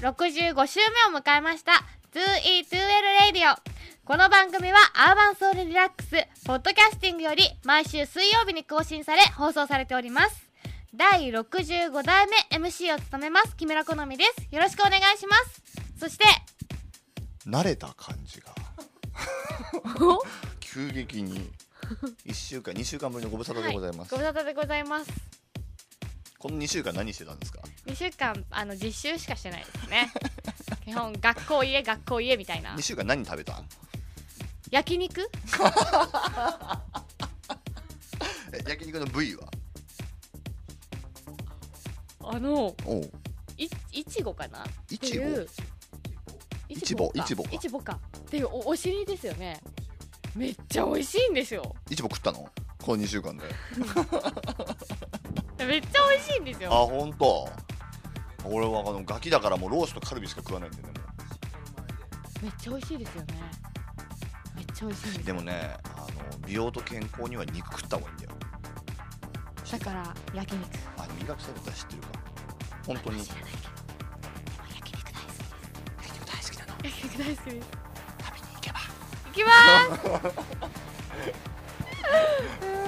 65週目を迎えました 2E2L Radio この番組はアーバンソウルリラックスポッドキャスティングより毎週水曜日に更新され放送されております。第65代目 MC を務めます木村好みです。よろしくお願いします。そして慣れた感じが。急激に1週間2週間ぶりのご無沙汰でございます、ご無沙汰でございますこの2週間何してたんですか？2週間あの実習しかしてないですね。基本学校家学校家みたいな。2週間何食べた？焼肉？え焼肉の部位は？あのいいちごかな？っいちご？ていちぼ？か。いちぼか。いちぼか。っていうおお尻ですよね。めっちゃ美味しいんですよ。いちぼ食ったの？この2週間で めっちゃ美味しいんですあよ本当。俺はあのガキだからもうロースとカルビしか食わないんでねもめっちゃ美味しいですよね。めっちゃ美味しいんででもねあの美容と健康には肉食った方がいいんだよ。だから焼肉。あでも医学生だったら知ってるか。本当に。知らないけど焼肉大好焼肉大好きな。のき焼肉大好きです。食べに行けば。行きま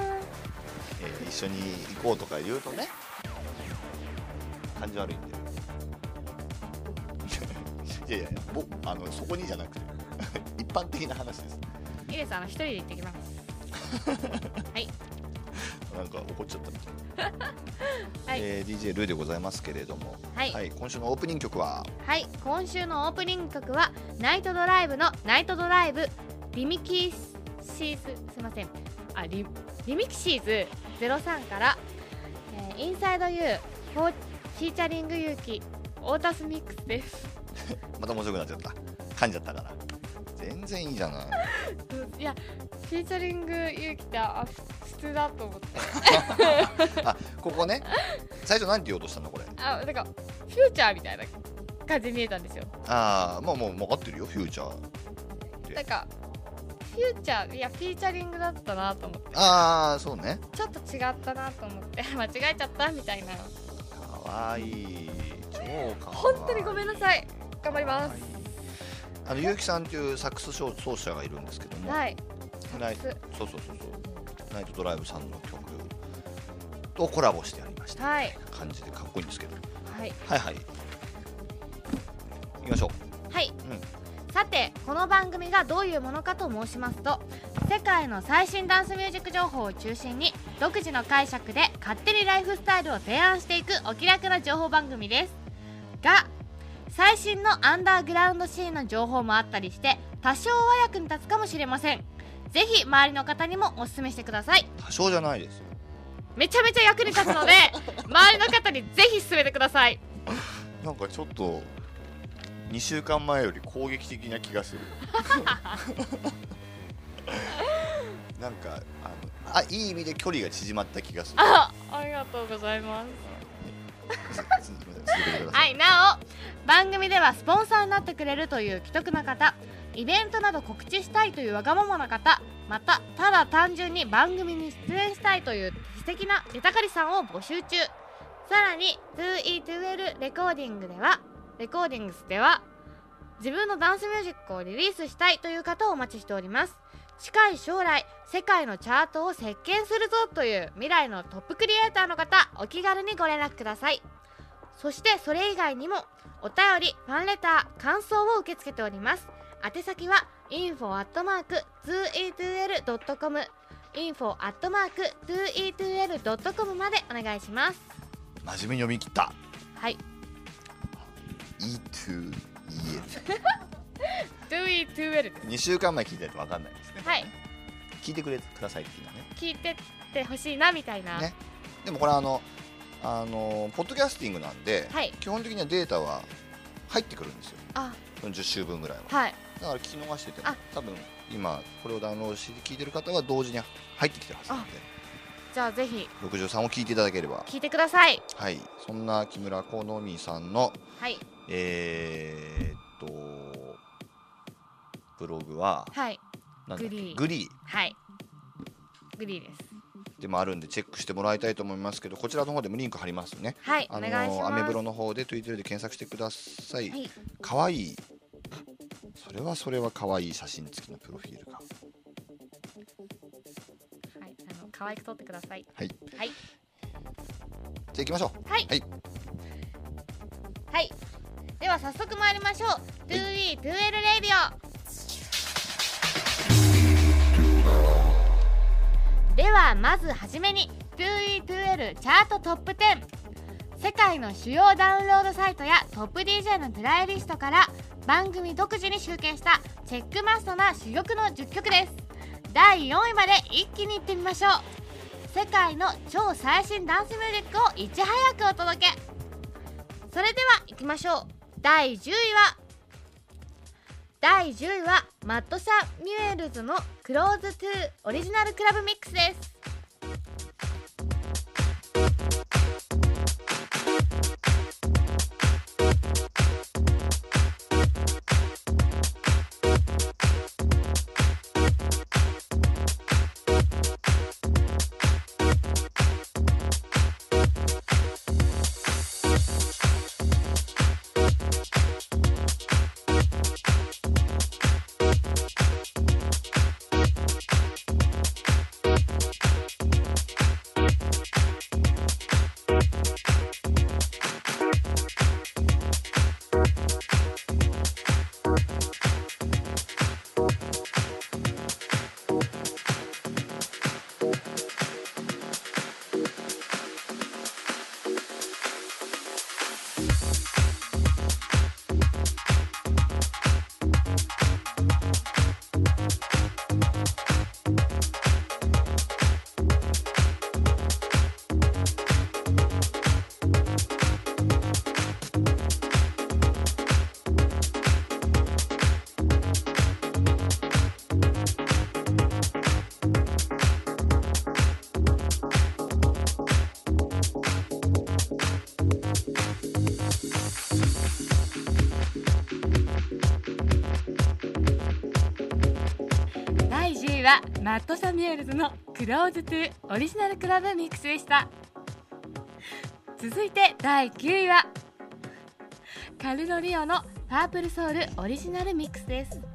えー一緒に行こうとか言うとね感じ悪いんで。いやいやいや僕あのそこにじゃなくて 一般的な話です。すいいですあの一人で行ってきます。はい。なんか怒っちゃったみたい。な、はい。えー DJ ルーでございますけれども、はい。今週のオープニング曲は？はい今週のオープニング曲は Night Drive の Night Drive Remixes すいません。あリ Remixes 03から、えー Inside UFO featuring 勇気オータスミックスです。また面白くなっちゃった。噛んじゃったから。全然いいじゃない。いや featuring 勇気ってあ普通だと思って。あここね。最初なんて言おうとしたのこれ？あなんかフューチャーみたいな感じに見えたんですよ。ああもうもう分かってるよフューチャーなんかフューチャーいやフィーチャリングだったなと思って。ああそうね。ちょっと違ったなと思って。間違えちゃったみたいな。かわいい。超か。わいい本当にごめんなさい。頑張ります。あの結城さんというサックス奏奏者がいるんですけども、はい。ナイそうそうそうそう。ナイトドライブさんの曲とコラボしてありました。はい。感じでかっこいいんですけど。はい。はいはい。行きましょはい、うんさてこの番組がどういうものかと申しますと世界の最新ダンスミュージック情報を中心に独自の解釈で勝手にライフスタイルを提案していくお気楽な情報番組です。が最新のアンダーグラウンドシーンの情報もあったりして多少は役に立つかもしれません。ぜひ周りの方にもお勧めしてください。う多少じゃないです。よめちゃめちゃ役に立つので 周りの方にぜひ勧めてください。なんかちょっと2週間前より攻撃的な気がする。なんかあのあいい意味で距離が縮まった気がする。あありがとうございます。はい。いなお。番組ではスポンサーになってくれるという既得な方イベントなど告知したいというわがままな方またただ単純に番組に出演したいという素敵な出たかりさんを募集中。さらに 2E2L レコーディングではレコーディングスでは自分のダンスミュージックをリリースしたいという方をお待ちしております。近い将来世界のチャートを席巻するぞという未来のトップクリエイターの方お気軽にご連絡ください。そしてそれ以外にもお便りファンレター感想を受け付けております。宛先は info.2e2l.com info.2e2l.com までお願いします。真面目に読み切った。はい E to2e2l です。E 2週間前聞いたやつわかんないですね。はい。聞いてくれくださいっていうのはね。聞いてってほしいなみたいな、ね。でもこれあのあのポッドキャスティングなんで、はい。基本的にはデータは入ってくるんですよ。あ。その10週分ぐらいは。はい。だから聞き逃しててもあ。多分今これをダウンロードして聞いてる方は同時に入ってきてるはずなんで。じゃあぜひ。63を聞いていただければ。聞いてください。はい。そんな木村好美さんのはいえー、っとブログははい。なんだっけ？グリー。グリー。はい。グリーです。でもあるんでチェックしてもらいたいと思いますけどこちらの方でもリンク貼りますね。はいあのお願いします。アメブロの方で Twitter で検索してください、はい。かわい。いそれはそれはかわいい写真付きのプロフィールがはいあの可愛く撮ってください。はい。はい。じゃあ行きましょう。はい。はい。はいでは早速参りましょう。2E2L レイディオ。ではまずはじめに 2E2L チャートトップ10世界の主要ダウンロードサイトやトップ DJ のプライリストから番組独自に集計したチェックマストな珠玉の10曲です。第4位まで一気にいってみましょう。世界の超最新ダンスミュージックをいち早くお届け。それでは行きましょう。第10位は第10位はマッドサ・ミュエルズの「クローズ・トゥ・オリジナル・クラブミックス」です。エルズの「クローズ・トゥ・オリジナル・クラブミックス」でした。続いて第9位はカルロリオの「パープルソウル」オリジナルミックスです。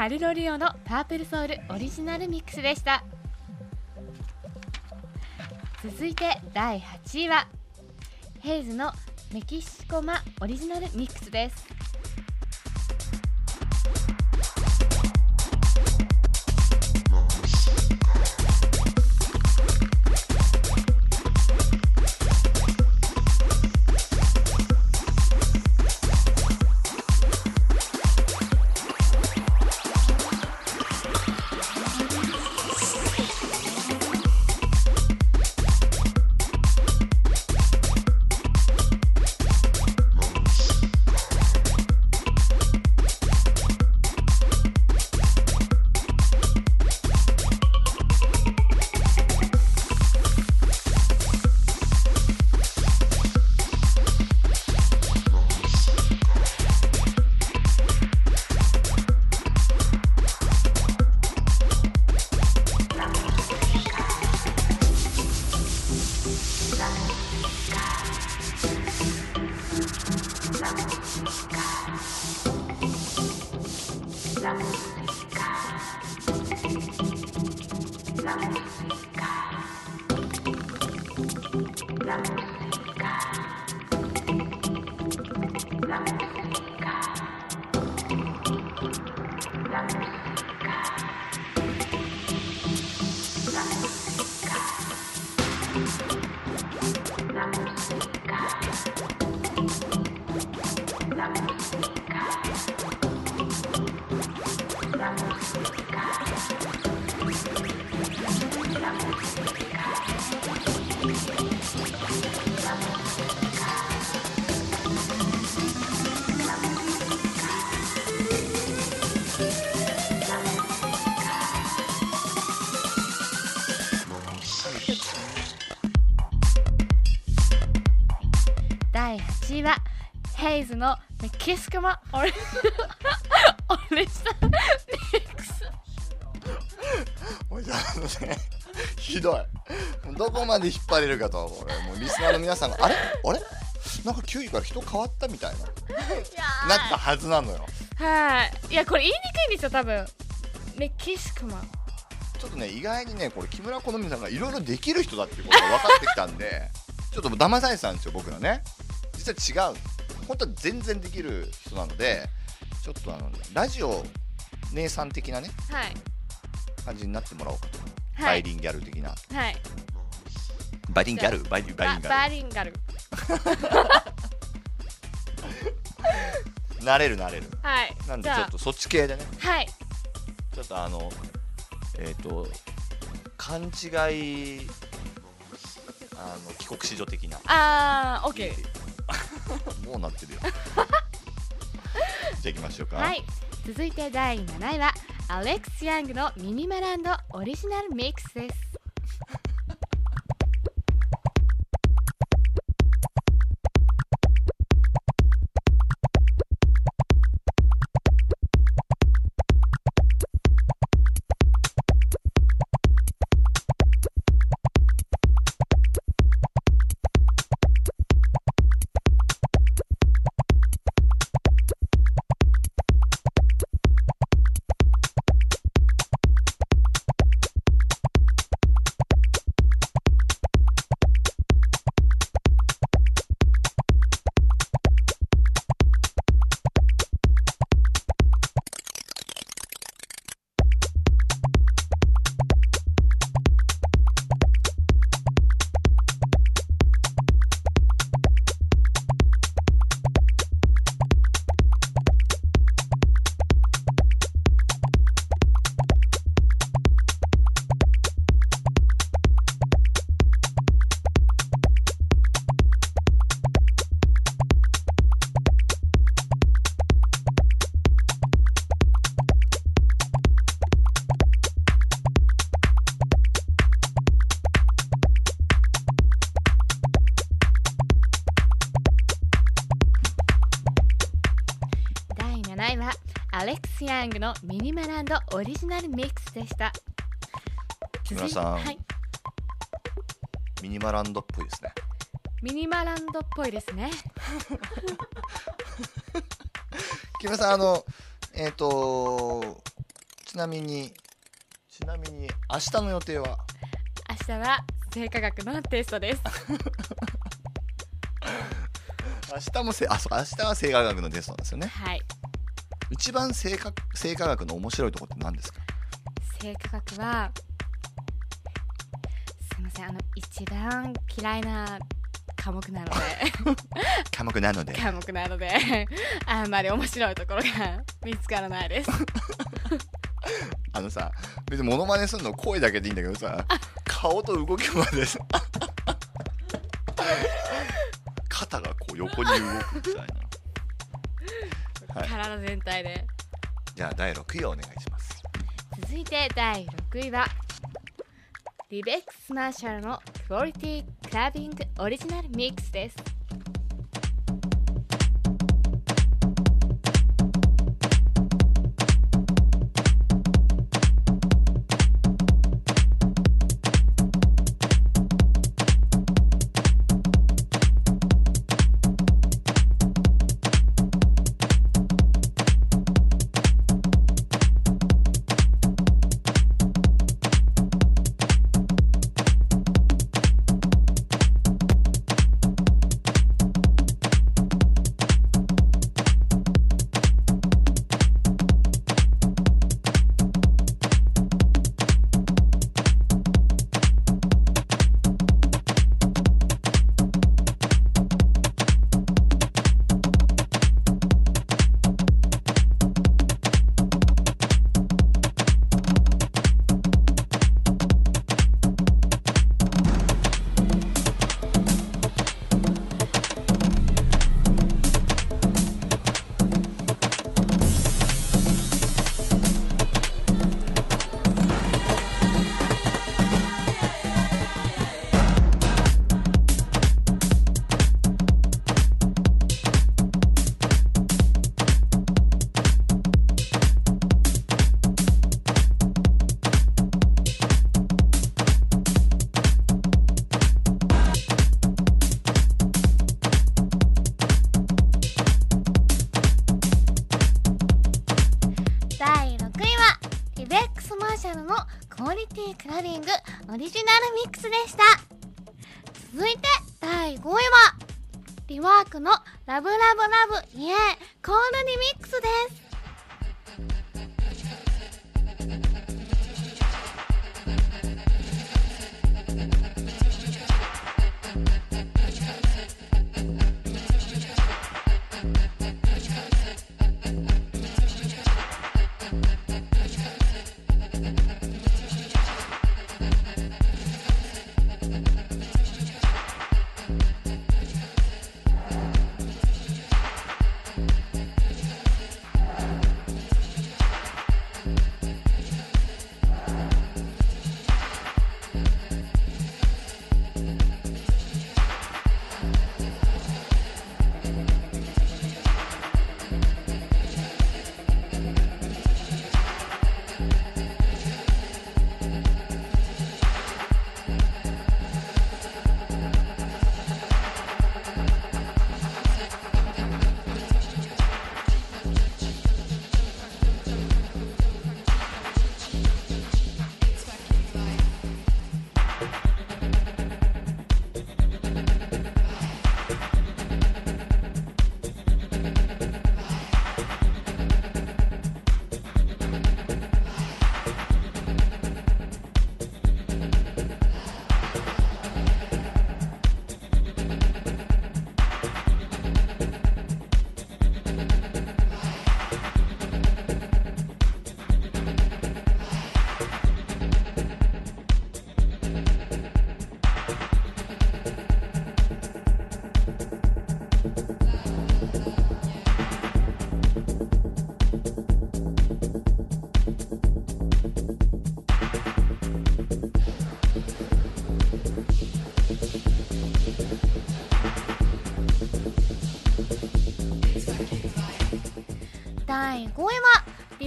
カルロリオの「パープルソウル」オリジナルミックスでした。続いて第8位はヘイズの「メキシコマ」オリジナルミックスです。イズのメキシコマ。オレオレさんミックスもうじゃああのねひどい。どこまで引っ張れるかと思う俺もうリスナーの皆さんがあれ？あれ？なんか9位から人変わったみたいな。なったはずなのよ。はい。いやこれ言いにくいんですよ多分。メキシコマ。ちょっとね意外にねこれ木村好美さんがいろいろできる人だっていうことが分かってきたんでちょっと騙されてたんですよ僕らね。実は違う本当は全然できる人なのでちょっとあのラジオ姉さん的なねはい。感じになってもらおう。かと、はい。バイリンギャル的な。はい。バイリンギャル？バイリンバイリンギバャリンガルル。なれるなれる。はい。なんでちょっとそっち系でね。はい。ちょっとあのえっ、と勘違いあの帰国子女的な。あーオッケもうなってるよ。じゃあ行きましょうか。はい。続いて第7位はアレックス・ヤングのミニマランドオリジナルミックスです。オリジナルミックスでした。木村さんはい。ミニマランドっぽいですね。ミニマランドっぽいですね。木村さんあのえっ、とちなみにちなみに明日の予定は？明日は生化学のテストです。明日もせあそう明日は生化学のテストなんですよね。はい。一番生化生化学の面白いところって何ですか？生化学はすいませんあの一番嫌いな 科目なので。科目なので。科目なので。あんまり面白いところが見つからないです。あのさ別にモノマネするの声だけでいいんだけどさ顔と動きまで。さ 肩がこう横に動くみたいな。はい。体全体でじゃあ第6位をお願いします。続いて第6位はリベックス・マーシャルのクオリティクラビングオリジナルミックスです。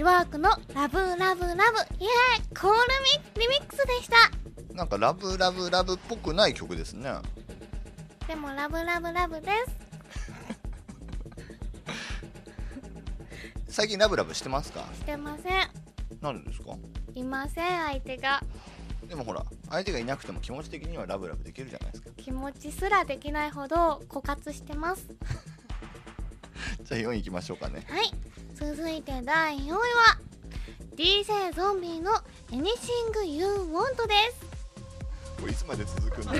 リワークのラブラブラブ。イエーイ。コールミリミックスでした。なんかラブラブラブっぽくない曲ですね。でもラブラブラブです。最近ラブラブしてますか？してません。なんでですか？いません相手が。でもほら相手がいなくても気持ち的にはラブラブできるじゃないですか。気持ちすらできないほど枯渇してます。じゃあ4位いきましょうかね。はい続いて第4位は DJ ゾンビの Anything You Want です。これいつまで続くんだ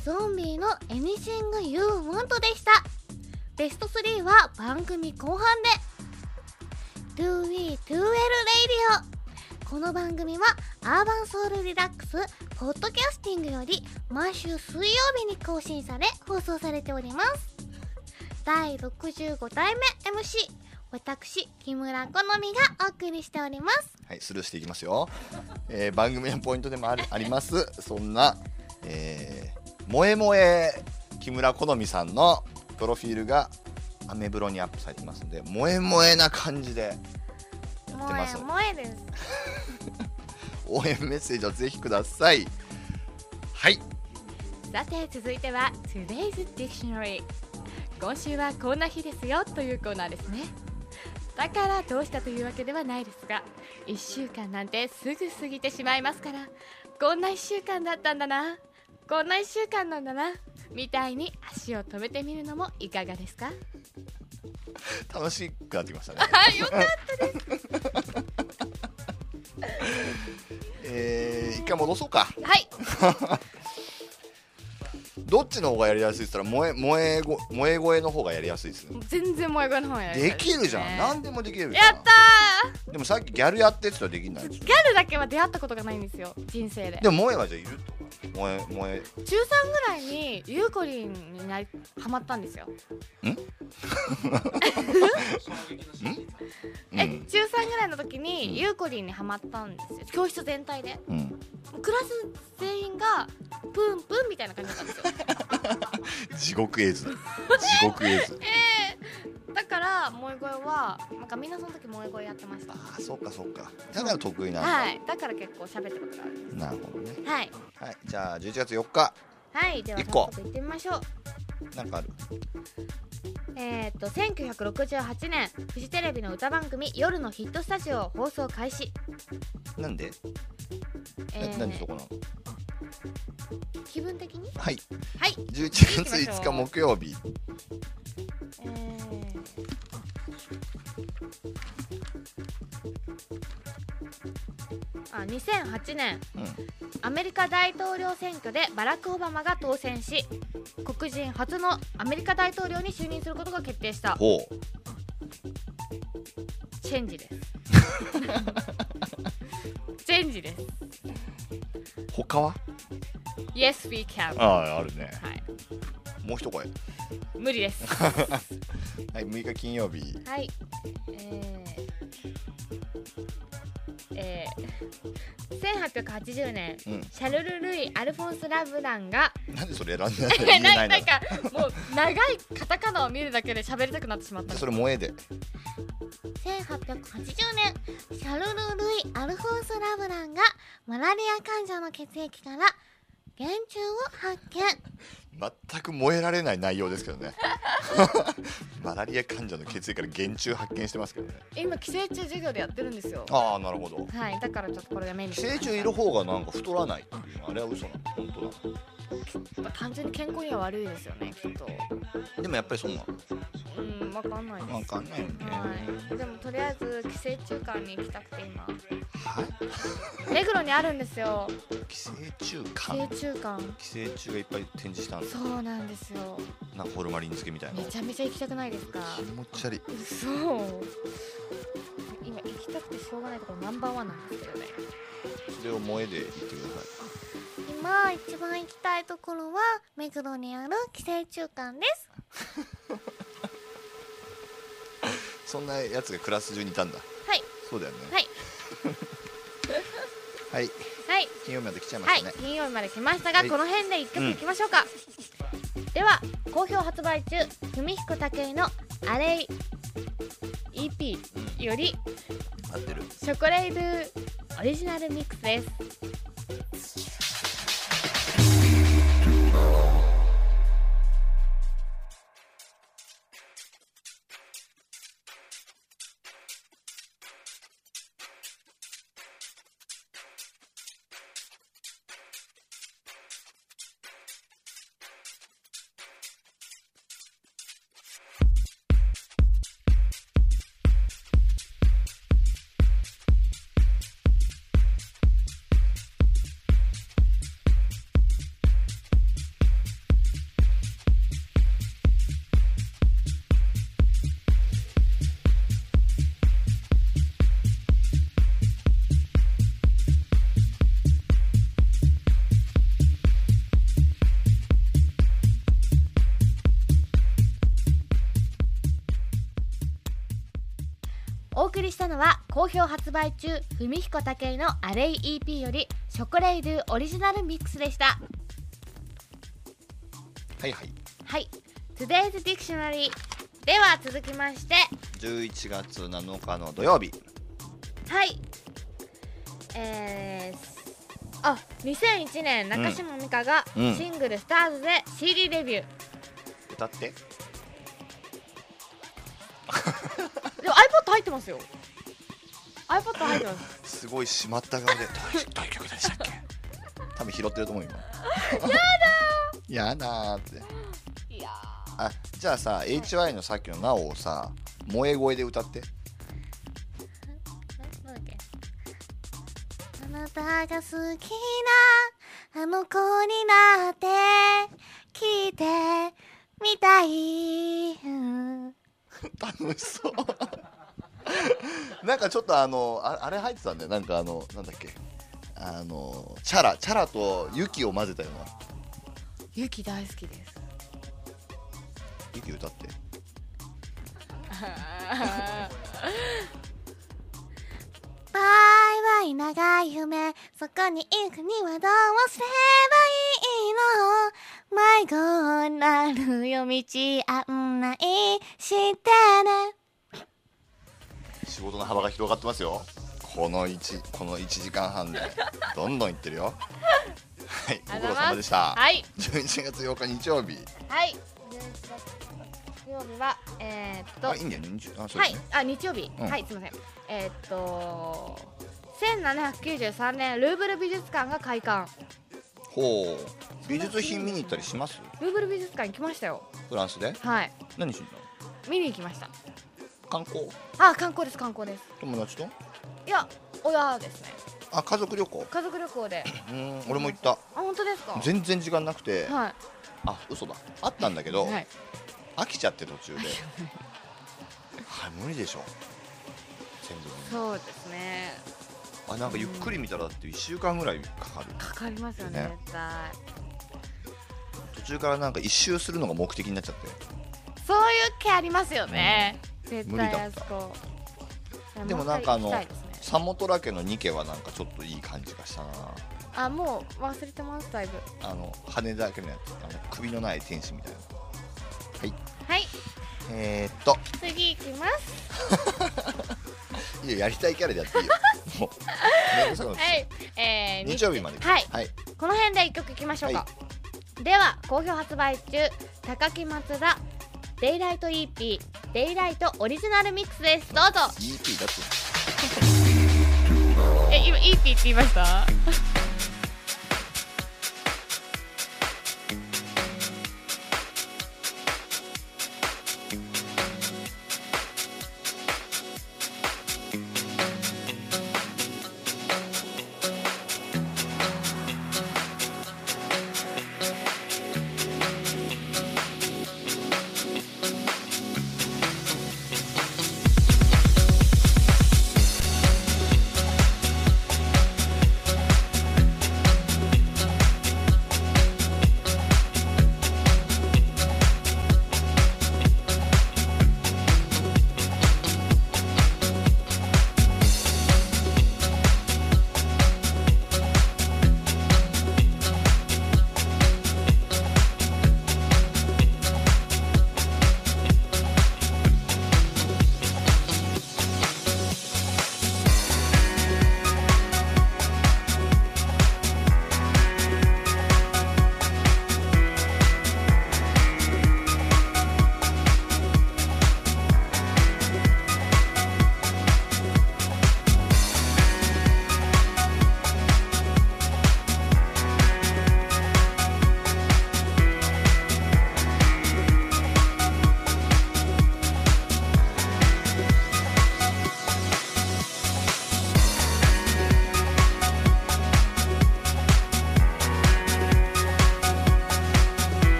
ゾンビの Anything You Want でした。ベスト3は番組後半で。Do We Do Well Radio この番組はアーバンソウルリラックスポッドキャスティングより毎週水曜日に更新され放送されております。第65代目 MC 私木村好みがお送りしております。はいスルーしていきますよ、えー番組のポイントでもあるあります。そんな、えー、萌え萌え木村好みさんのプロフィールがアメブロにアップされてますんで萌え萌えな感じでやって萌えます萌えです。応援メッセージをぜひください。はい。さて続いては Today's Dictionary 今週はこんな日ですよというコーナーですね。だからどうしたというわけではないですが1週間なんてすぐ過ぎてしまいますからこんな1週間だったんだなこんな1週間なんだな。みたいに足を止めてみるのもいかがですか？楽しくなってきましたね。あよかっ えー、一回戻そうか。たはい どっちの方がやりやすいって言ったら萌え萌えご萌え声の方がやりやすいです全然萌え声の方やりたいできるじゃん、ね何でもできるやったでもさっきギャルやってって言ったらできないギャルだけは出会ったことがないんですよ。人生で。でも萌えはじゃあいると萌え萌え。中3ぐらいにゆうこりんになりハマったんですよ。ん？中3ぐらいの時にゆうこりんにハマったんですよ。教室全体で。うん。クラス全員がプンプンみたいな感じだったんですよ 地獄絵図。地獄絵図。だから萌え声はなんかみんなその時萌え声やってました。ああそうかそうか。だから得意なんだ、はい。だから結構喋ったことがあるなるほどね。すはい。はい。じゃあ11月4日。はい。では早速行ってみましょうなんかある？えー、っと1968年フジテレビの歌番組「夜のヒットスタジオ」放送開始、なんで？え、えーなんでそこなの？気分的に？はい。はい。11月5日木曜日。えーあ2008年。うん。アメリカ大統領選挙でバラク・オバマが当選し黒人初のアメリカ大統領に就任することが決定した。ほう。チェンジです。チェンジです。他は？Yes we can. あああるね。はい。もう一声。無理です。はい6日金曜日。はい。えー、えー、1880年うん。シャルル・ルイ・アルフォンス・ラブランがなんでそれ選んで ないの言えなな。んかもう長いカタカナを見るだけで喋りたくなってしまった。それ萌えで。1880年シャルル・ルイ・アルフォンス・ラブランがマラリア患者の血液から原虫を発見全く燃えられない内容ですけどね。マラリア患者の血液から原虫発見してますけどね。今寄生虫授業でやってるんですよ。ああなるほど。はいだからちょっとこれが目に寄生虫いる方がなんか太らないっていうのあれは嘘なの本当だ単純に健康には悪いですよねきっと。でもやっぱりそうなのうんわかんないです。わかんないよね。はい。でもとりあえず寄生虫館に行きたくて今。はい？目黒にあるんですよ。寄生虫寄館生虫館寄生虫がいっぱい展示したんだそうなんですよ。なんかホルマリン漬けみたいな。めちゃめちゃ行きたくないですか？気持ち悪い。そう今行きたくてしょうがないところナンバーワンなんですけどね。それを萌えで言ってくださ今一番行きたいところは目黒にある寄生虫館です。い そんなやつがクラス中にいたんだ。はい。そうだよね。はい。はい。はい。金曜日まで来ちゃいまはいしたね。金曜日まで来ましたが、はい。この辺で一曲いきましょうか、では好評発売中文彦武井の「アレイ EP」より合ってる。ショコレイドゥオリジナルミックスですお発売中文彦武井の「アレイ EP」よりショコレイドゥオリジナルミックスでした。はいはい。はい。Today's Dictionary では続きまして。11月7日の土曜日。はい。えー、あ2001年中島美嘉がうん。シングル「スターズ」で CD デビュー、歌って。でも iPod 入ってますよ iPod 入ってますすごい締まった顔で。どういうどういう曲でしたっけ？多分拾ってると思う今やだやだーって。いやあじゃあさ HY のさっきの「なお」をさ萌え声で歌って。ーなんだっけ？あなたが好きなあの子になって聞いてみたい、うん。楽しそう なんかちょっとあのああれ入ってたんだよ。なんかあのなんだっけ。あのチャラチャラとユキを混ぜたような。ゆき大好きです。ユキ歌って。バイバイ長い夢そこに行くにはどうすればいいの？迷子になる夜道案内してね仕事の幅が広がってますよ。この1この1時間半でどんどんいってるよ。はいご苦労様でした、はい。11月8日日曜日。はい。11月日曜日はえー、っとあいいんだよね。日あそうはいですね、あ日曜日、うん。はいすいません。えー、っと1793年ルーブル美術館が開館。ほう。美術品見に行ったりします？ルーブル美術館行きましたよ。フランスで？はい。何しに行っ見に行きました。たの観光。あ観光です観光です。友達と？いや親ですね。あ家族旅行。家族旅行で。うーん俺も行った。あ本当ですか？全然時間なくて。はい。あ嘘だ。あったんだけど、はい。飽きちゃって途中で。はい無理でしょ。全部そうですね。あなんかゆっくり見たらだって1週間ぐらいかかる。かかりますよねね。絶対。途中からなんか一周するのが目的になっちゃって。そういう気ありますよね、絶無理だ対ったあそこ。でもなんかあのね。サモトラ家のニ家はなんかちょっといい感じがしたな。あもう忘れてますだいぶ。あの羽だけのやつあの首のない天使みたいな。はい。はい。えー、っと。次行きます。いややりたいキャラでやっていいよ。もうはい。えー、日曜日まで。はい。はい、この辺で一曲いきましょうか、はでは好評発売中高木松田デイライト EP デイライトオリジナルミックスです。どうぞ。EP だって。え今 EP って言いました「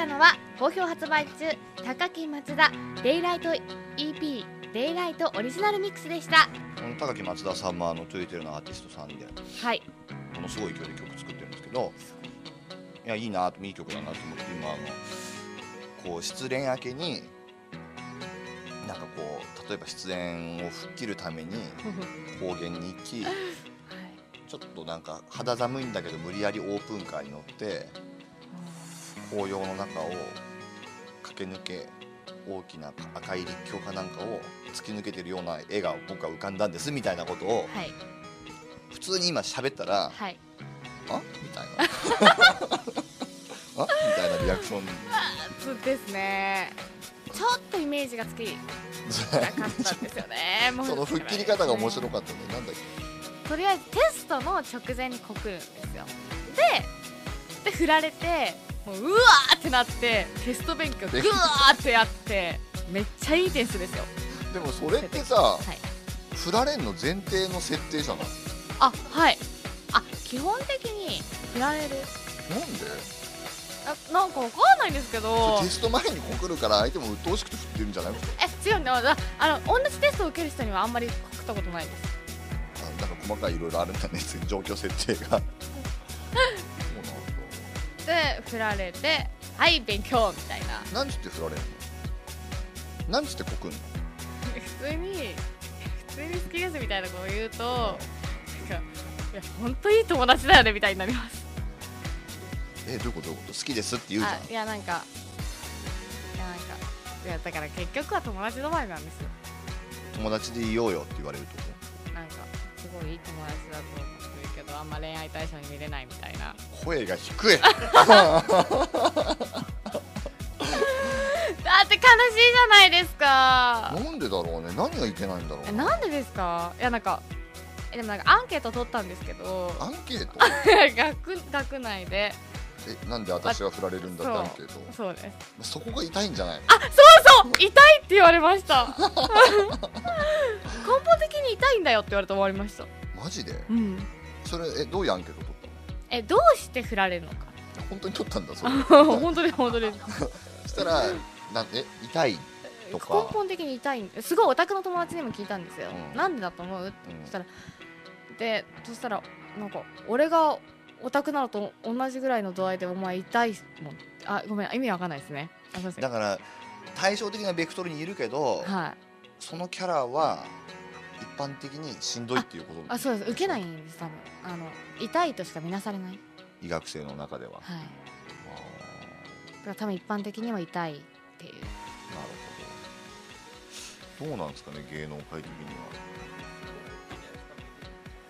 たのは好評発売中高木松田デイライト EP デイライトオリジナルミックスでした。この高木松田さんもあのトゥイテルのアーティストさんではい。ものすごい勢いで曲作ってるんですけどいやいいなといい曲だなと思って今あのこう失恋明けになんかこう例えば失恋を吹っ切るために高原に行き ちょっとなんか肌寒いんだけど無理やりオープンカーに乗って紅葉の中を駆け抜け大きな赤い立教かなんかを突き抜けてるような絵が僕は浮かんだんですみたいなことをはい。普通に今喋ったらはい。あ？みたいな。あ？みたいなリアクション。そうですね。ちょっとイメージがつきなかったんですよね。その吹っ切り方が面白かったね。なんだっとりあえずテストの直前に告るんですよ。でで振られてもううわーってなってテスト勉強グワーってやってめっちゃいい点数ですよ。けでもそれってさはい。振られんの前提の設定じゃない？あはい。あ基本的に振られる。なんで？あなんかわかんないんですけど。テスト前に告るから相手も鬱陶しくて振ってるんじゃないえ違うんだ。ああの同じテストを受ける人にはあんまり告ったことないです。あなんか細かいいろいろあるんだね 状況設定が 振られてはい勉強みたいな。なんつって振られんの？なんつって告んの？普通に普通に好きですみたいなことを言うとなんかいや本当いい友達だよねみたいになります。えどういうこと？どういうこと？好きですって言うじゃん。あいやなんかいやなんかいやだから結局は友達止まりなんですよ。友達でいようよって言われるってこなんかすごいいい友達だと思ってるけどあんま恋愛対象に見れないみたいな。と声が低い。だって悲しいじゃないですか。なんでだろうね。何がいけないんだろうえなんでですか？いやなんかえでもなんかアンケート取ったんですけど。アンケート？学学内でえなんで私は振られるんだってアンケートそうです。そこが痛いんじゃないあそうそう痛いって言われました。根本的に痛いんだよって言われて終わりました。マジで？うん。それえどういうアンケート取っえどうして振られるのか？たの本当に取ったんだそれ。本当に本当にそしたらなんえ痛いとか？根本的に痛いんすごいオタクの友達にも聞いたんですよ、うん。なんでだと思う？ってうんそしたらでそしたらなんか俺がオタクなのと同じぐらいの度合いでお前痛いもん。あごめん意味わかんないですね。だから対照的なベクトルにいるけどはい。そのキャラは一般的にしんどいっていうことあそうです。受けないんです多分。あの痛いとしか見なされない。医学生の中では。はい。あだから多分一般的には痛いっていう。ーなるほど。どうなんですかね芸能界的に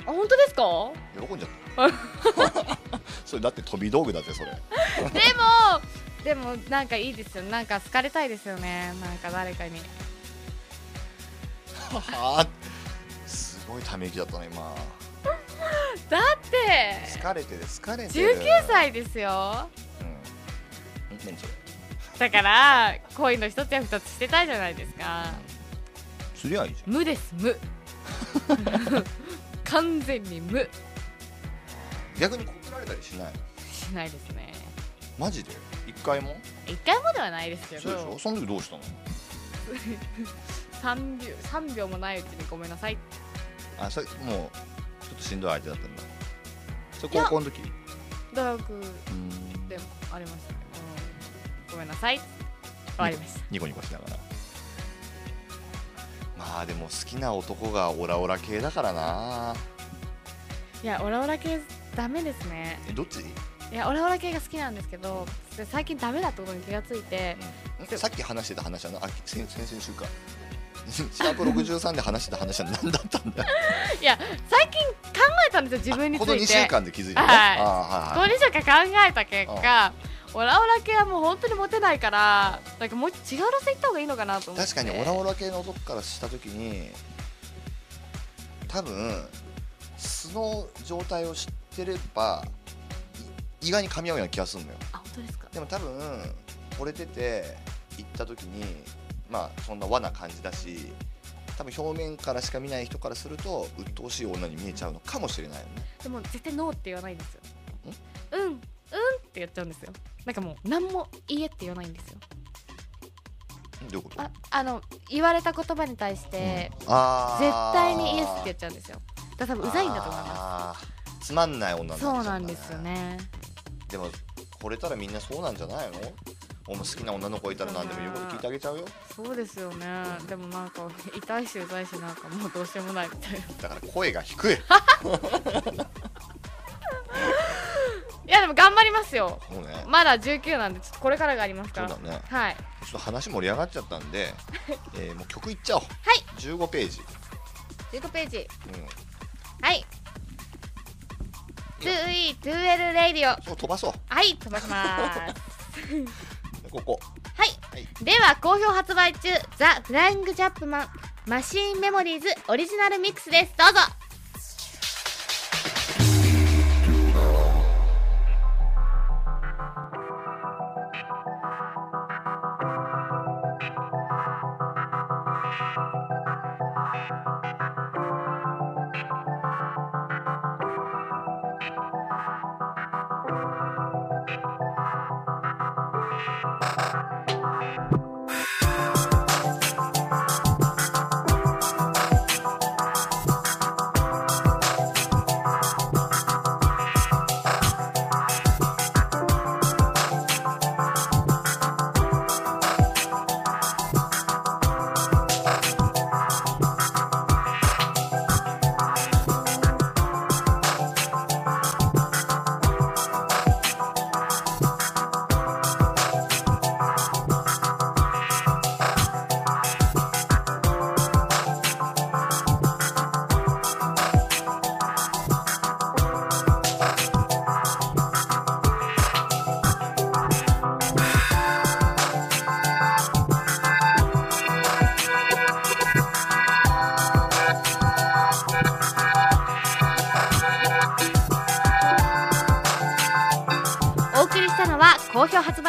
あ本当ですか？は喜んじゃった。それだって飛び道具だぜそれ。でもでもなんかいいですよ。なんか好かれたいですよね。なんか誰かに。はあすごいため息だったね今。だって疲れてる疲れてる。19歳ですよ。うん。だから恋の一つや二つしてたいじゃないですか。すりゃいいじ無です無 完全に無。逆に告られたりしない？しないですね。マジで？一回も？一回もではないですけそうでしょ？どその時どうしたの？3秒3秒もないうちにごめんなさい。あそれもうちょっとしんどい相手だったんだ。それ高校の時？大学うん。でもありました。ね、うん、ごめんなさい。終わりました。ニコニコしながらまあでも好きな男がオラオラ系だからな。いやオラオラ系ダメですね。えどっち、いやオラオラ系が好きなんですけど最近ダメだってことに気がついて。うん。さっき話してた話はなあ先先々週か。シャープ63で話してた話は何だったんだ いや最近考えたんですよ自分につこの2いて週間で気づいたね、はい。ああこはい。の2週間考えた結果オラオラ系はもう本当にモテないからなんかもう違う路線行った方がいいのかなと思って。確かにオラオラ系の男からした時に多分素の状態を知ってればい意外に噛み合うような気がするのよ。あ本当ですか？でも多分惚れてて行った時にまあそんな和な感じだし多分表面からしか見ない人からすると鬱陶しい女に見えちゃうのかもしれないよね。でも絶対ノーって言わないんですよ。うんうんっって言っちゃうんですよなんかもう何も「いいえ」って言わないんですよ。どういうこと？ああの言われた言葉に対して、あー。絶対にイエスって言っちゃうんですよ。だから多分うざいんだと思いまあー。つまんない女なっちゃそうなんですよね。でも惚れたらみんなそうなんじゃないの？好きな女の子いたら何でも言うこと聞いてあげちゃうよ。そうですよね。でもなんか痛いしうざいしなんかもうどうしようもないみたいな。いだから声が低い やでも頑張りますよ。もうね。まだ19なんでちょっとこれからがありますから。そうだね。はい。ちょっと話盛り上がっちゃったんで、えーもう曲いっちゃおう。はい。15ページ、15ページ。うん、はい。2E2L RADIO。そう飛ばそう。はい飛ばします。ここ。はい、はい。では好評発売中 The Flying Jap Man Machine Memories Original Mix です。どうぞ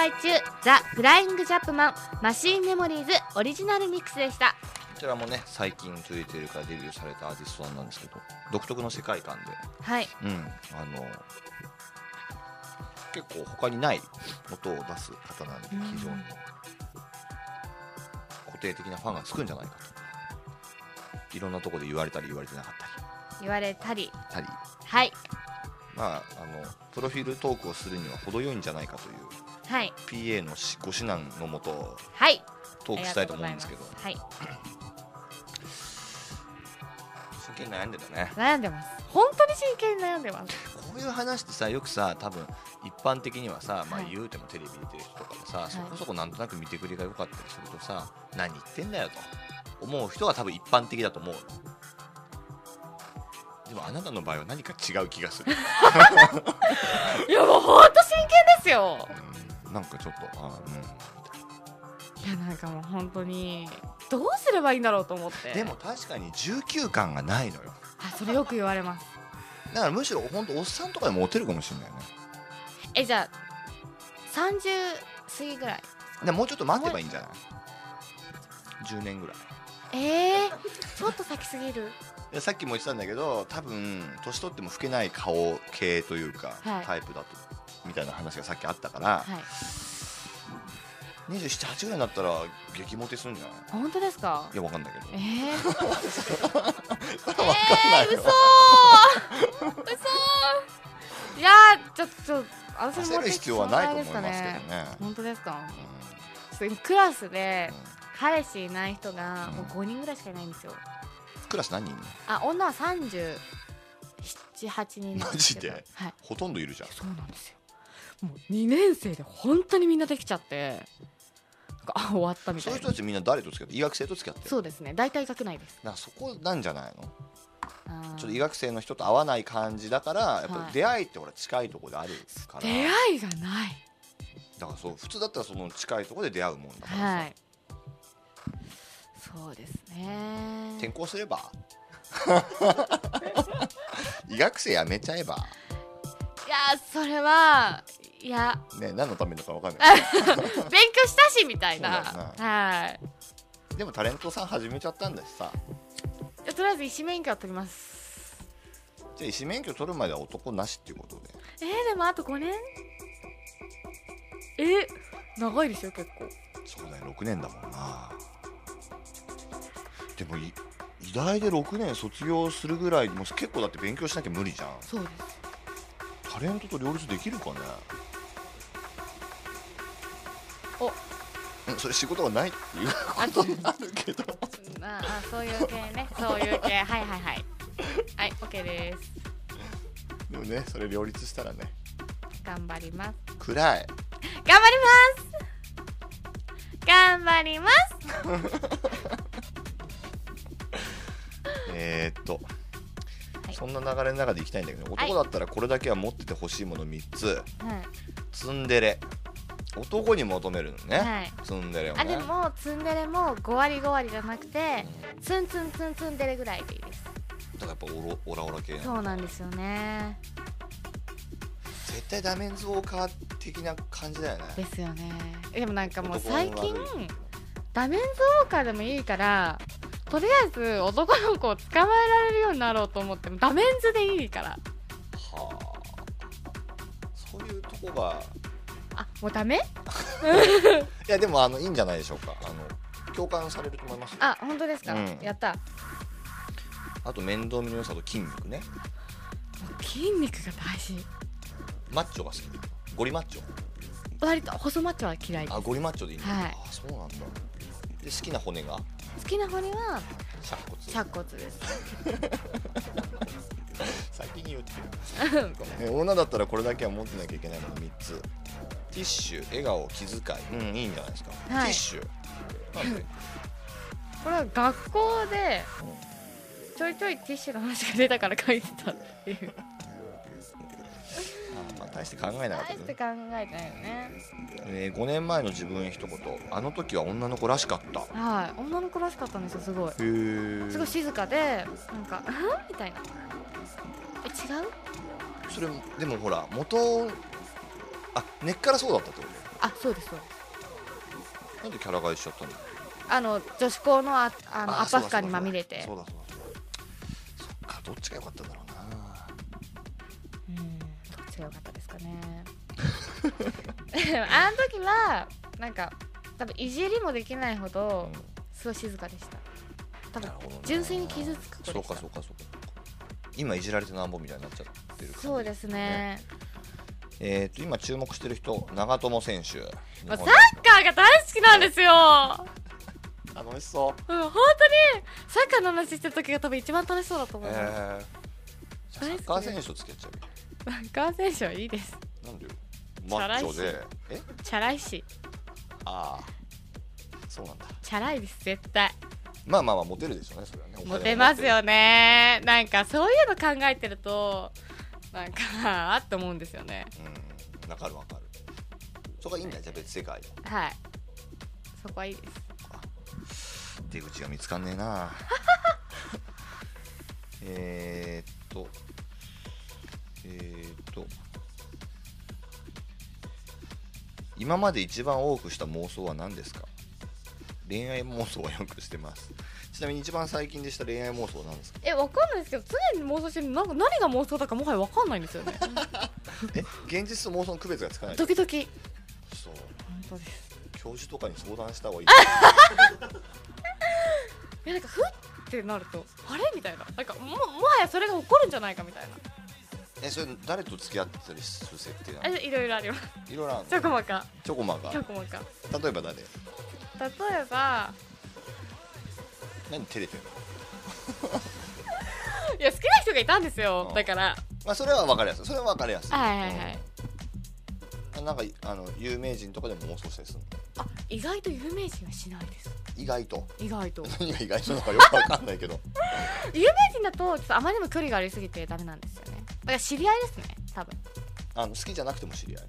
売中ザ・フライング・ジャップマンマシーンメモリーズオリジナルミックスでした。こちらもね最近トゥエテルからデビューされたアーティストさんなんですけど独特の世界観で。はい。うん。あの結構他にない音を出す方なんでうん。非常に。固定的なファンがつくんじゃないかと。いろんなところで言われたり言われてなかった言われたりり。たり。はい。まああのプロフィールトークをするには程よいんじゃないかというはい。PA のしご指南のもとはい。トークしたいと思うんですけど。はい。真剣に悩んでたね。悩んでます。本当に真剣に悩んでます。こういう話ってさよくさ多分一般的にはさ、まあはい、言うてもテレビ出てる人とかもさ、い。そこそこなんとなく見てくれが良かったりするとさ何言ってんだよと思う人が多分一般的だと思う。でもあなたの場合は何か違う気がする、いやもう本当真剣ですよ。うん、なんかちょっとあー、いやなんかもう本当にどうすればいいんだろうと思って。うん、でも確かに19感がないのよ。あそれよく言われます。だからむしろ本当おっさんとかでもモテるかもしれないね。えじゃあ30過ぎぐらい。でももうちょっと待てばいいんじゃない？10年ぐらい。えー、ちょっと先すぎる。でさっきも言ってたんだけど多分年取っても老けない顔系というか、はい。タイプだとみたいな話がさっきあったから、はい。278ぐらいになったら激モテするんじゃない？本当ですか？いやわかんないけど。えー、わかんない嘘よ、嘘！いやーちょっとちょっと私も焦る必要はないと思いますけどね。本当ですか？うちょっとクラスでんうん。彼氏いない人がうん。もう5人ぐらいしかいないんですよ。クラス何人？あ女は378人マジで？はい。ほとんどいるじゃん。そうなんですよもう2年生で本当にみんなできちゃってあ終わったみたそういいうな人たちみんな誰と付き合って医学生と付き合ってる？そうですね。大体学内です。なそこなんじゃないの？ちょっと医学生の人と会わない感じだからやっぱはい。り出会いってほら近いところであるから、出会いがない。だからそう普通だったらその近いところで出会うもんだからさ、はい。そうですね。転校すれば？医学生やめちゃえば？いやそれはいや。ね何のためだかわかんない。勉強したしみたいな。はい。でもタレントさん始めちゃったんだしさ。とりあえず医師免許は取ります。じゃあ医師免許取るまでは男なしっていうことで。えー、でもあと5年？え長いですよ結構。そうだよ6年だもんな。でもい医大で6年卒業するぐらいもう結構だって勉強しなきゃ無理じゃん。そうですタレントと両立できるかね？お。うんそれ仕事がないっていうあことになるけど。ああそういう系ね。そういう系。はいはいはい。はい OK です。でもねそれ両立したらね。頑張ります。暗い。頑張ります。頑張ります。えー、っと、はい。そんな流れの中でいきたいんだけど男だったらこれだけは持っててほしいもの3つ。はいツンデレ。男に求めるのね、はい。ツンデレをね。あでもツンデレも5割5割じゃなくてツンツンツンツンデレぐらいでいいです。だからやっぱオラオラ系そうなんですよね。絶対ダメンズウォーカー的な感じだよね。ですよね。でもなんかもう男最近ダメンズウォーカーでもいいからとりあえず男の子を捕まえられるようになろうと思ってもダメンズでいいから。はあ。そういうとこが。あもうダメ？いやでもあのいいんじゃないでしょうか。あの共感されると思いますよ。あ本当ですか、うん。やった。あと面倒見の良さと筋肉ね。筋肉が大事。マッチョが好き。ゴリマッチョ。割と細マッチョは嫌いあゴリマッチョでいいんだ、はい。あそうなんだで好きな骨が？好きな骨は尺骨。尺骨です。先に言ってるえ女だったらこれだけは持ってなきゃいけないもの3つ。ティッシュ笑顔気遣い。うん。いいんじゃないですか、ティッシュ。なんで？これは学校でちょいちょいティッシュの話が出たから書いてたっていう。あまあ大して考えなかったけど大して考えてないよね。えー5年前の自分へ一言。あの時は女の子らしかった。へはい。女の子らしかったんですよすごい。えすごい静かでなんか「うん?」みたいな。え違う？それでもほら元あ根っからそうだったってこあそうですそうです。となんでキャラ替えしちゃったの？あの女子校のああのあアパスカにまみれて。そうだそうだそうだ。そっかどっちが良かったんだろうどっちが良かったですかね。あの時はなんか多分いじりもできないほどうんすごい静かでした。多分純粋に傷つく子でした。そうかそうかそうか。今いじられてなんぼみたいになっちゃってる感じ。そうですね。えー、と今注目してる人長友選手。まあサッカーが大好きなんですよ。あ楽しそう。うん本当にサッカーの話してる時が多分一番楽しそうだと思います、えー、サッカー選手と付き合っちゃうよサッカー選手はいいです。なんで？よマッチョで？え？チャラいし。ああ。そうなんだ。チャラいです絶対。まあまあまあモテるでしょうねそれはね。モテますよね。なんかそういうの考えてるとなんか あって思うんですよね。うん。わかるわかる。そこはいいんだよじゃあ別世界で。はい。そこはいいです。出口が見つかんねえな。えーっとえーっと今まで一番多くした妄想は何ですか？恋愛妄想はよくしてます。ちなみに一番最近でした恋愛妄想は何ですか？えわかんないですけど常に妄想してる。なんか何が妄想だかもはやわかんないんですよね。え現実と妄想の区別がつかない時々。そう。本当です。教授とかに相談した方がいい。いやなんかふってなるとあれ？みたいな。なんかももはやそれが起こるんじゃないかみたいなえそれ誰と付き合ってたりする設定なの？えいろいろあります。いろいろあるの？ちょこまかチョコマがちょこまか例えば誰？例えば何照れてんの？いや好きな人がいたんですよ。うん。だから。まあそれは分かりやすい。それは分かりやすい。はいはいはい。うんなんかあの有名人とかでも妄想したりするのあ意外と有名人はしないです意外と。意外と。何が意外となのかよく分かんないけど。有名人だとちょっとあまりにも距離がありすぎてダメなんですよね。だから知り合いですね多分。あの好きじゃなくても知り合い。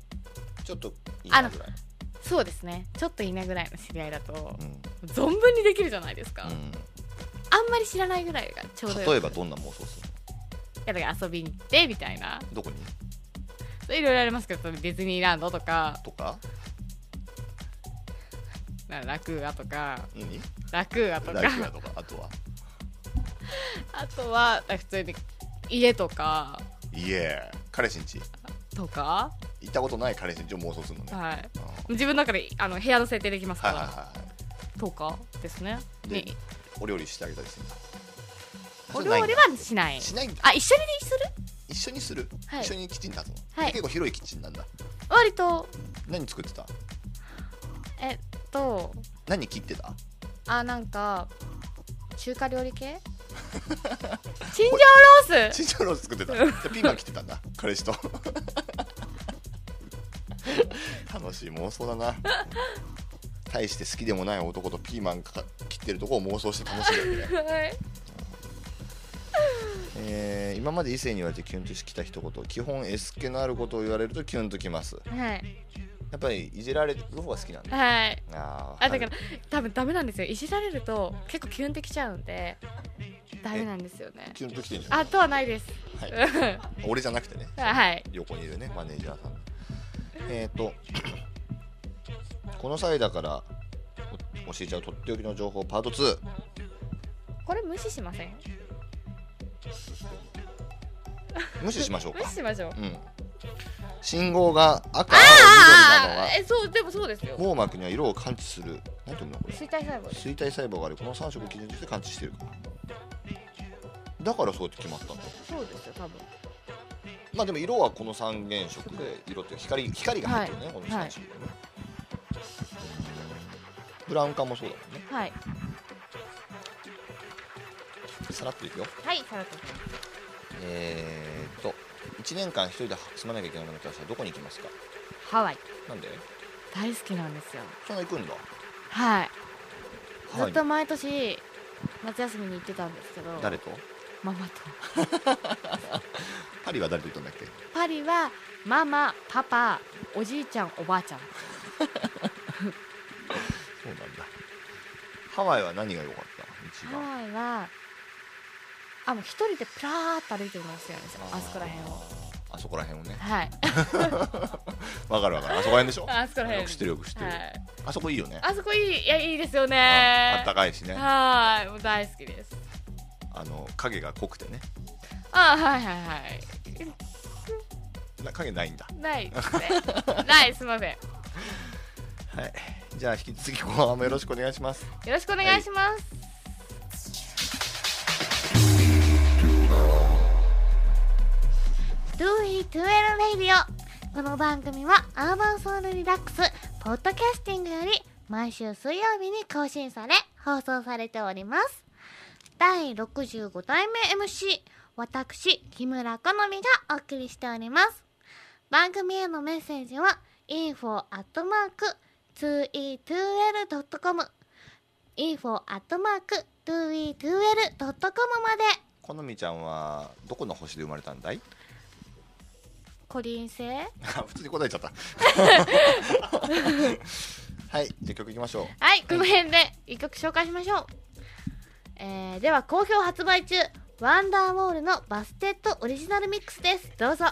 ちょっといいなぐらい。そうですね。ちょっといいなぐらいの知り合いだとうん。存分にできるじゃないですか、うん。あんまり知らないぐらいがちょうど例えばどんな妄想するいやだから遊びに行ってみたいな。のどこに？いろいろありますけどディズニーランドとか。とか？なラクーアとか。何？ラクーアとか。ライフやとか？あとは？あとは普通に家とか。いえ彼氏んちとか。行ったことない彼氏に一応妄想するのね、はい。うん。自分の中であの部屋の設定できますかはいら、はいはいはい。とかですね。でに。お料理してあげたりするお料理はしない。しないあ一緒にする？一緒にする、はい。一緒にキッチン立つの、はい。結構広いキッチンなんだ。割と。何作ってた？えっと。何切ってた？あなんか中華料理系？チンジャオロース？チンジャオロース作ってた？じゃあピーマン切ってたんだ。彼氏と。楽しい妄想だな。大して好きでもない男とピーマンか切ってるとこを妄想して楽しいわけね、はいえー今まで異性に言われてキュンとしてきた一言基本 S 気のあることを言われるとキュンときます。はい。やっぱりいじられる方が好きなんだはい。あーあだから多分ダメなんですよ。いじられると結構キュンってきちゃうんでダメなんですよね。キュンときてんじゃん。あとはないです。はい。は 俺じゃなくてね。い。横にいるねマネージャーさんえっ、ー、とこの際だからお教えちゃうとっておきの情報パート2これ無視しません？無視しましょうか。無視しましょう。うん。信号が赤青緑なのはあえそうでもそうですよ。網膜には色を感知する。何ていうのこれ？衰体細胞衰体細胞がある。この3色を基準として感知しているか。らだからそうやって決まったんだそうですよ多分。まあでも色はこの三原色で色って光光が入ってるね、はい。この3色でね、ブラウン管もそうだもんね。はいさらっといくよ。はいさらっと。えー、っと1年間一人で住まなきゃいけなくなったらどこに行きますか？ハワイ。なんで？大好きなんですよ。そんな行くんだ。はい。ずはいっと毎年夏休みに行ってたんですけど。誰と？ママと。パリは誰と行ったんだっけ？パリはママパパおじいちゃんおばあちゃん。そうなんだ。ハワイは何が良かった？一ハ番ワイはあもう一人でプラーっと歩いてるのが好きなんですよ。あそこら辺を。あそこら辺をね。はい。わかるわかる。あそこら辺でしょ？あそこら辺。よく知ってるよく知ってる、はい。あそこいいよね。あそこいい。いやいいですよあねあったかいしね。はい。もう大好きです。あの影が濃くてね。あはいはいはい。な影ないんだ。ないですね。ないすいません。よ はい。じゃあ引き続き後半もよろしくお願いします。ろしくお願いします、Do It Well Radio この番組はアーバンソウルリラックスポッドキャスティングより毎週水曜日に更新され放送されております。第65代目 MC 私木村好美がお送りしております。番組へのメッセージは info.2e2l.com info.2e2l.com まで。好みちゃんはどこの星で生まれたんだい？コリン星？あ 普通に答えちゃった はいじゃあ曲いきましょうはい、この辺で一曲紹介しましょう。えー、では好評発売中、ワンダーウォールのバステッドオリジナルミックスです。どうぞ。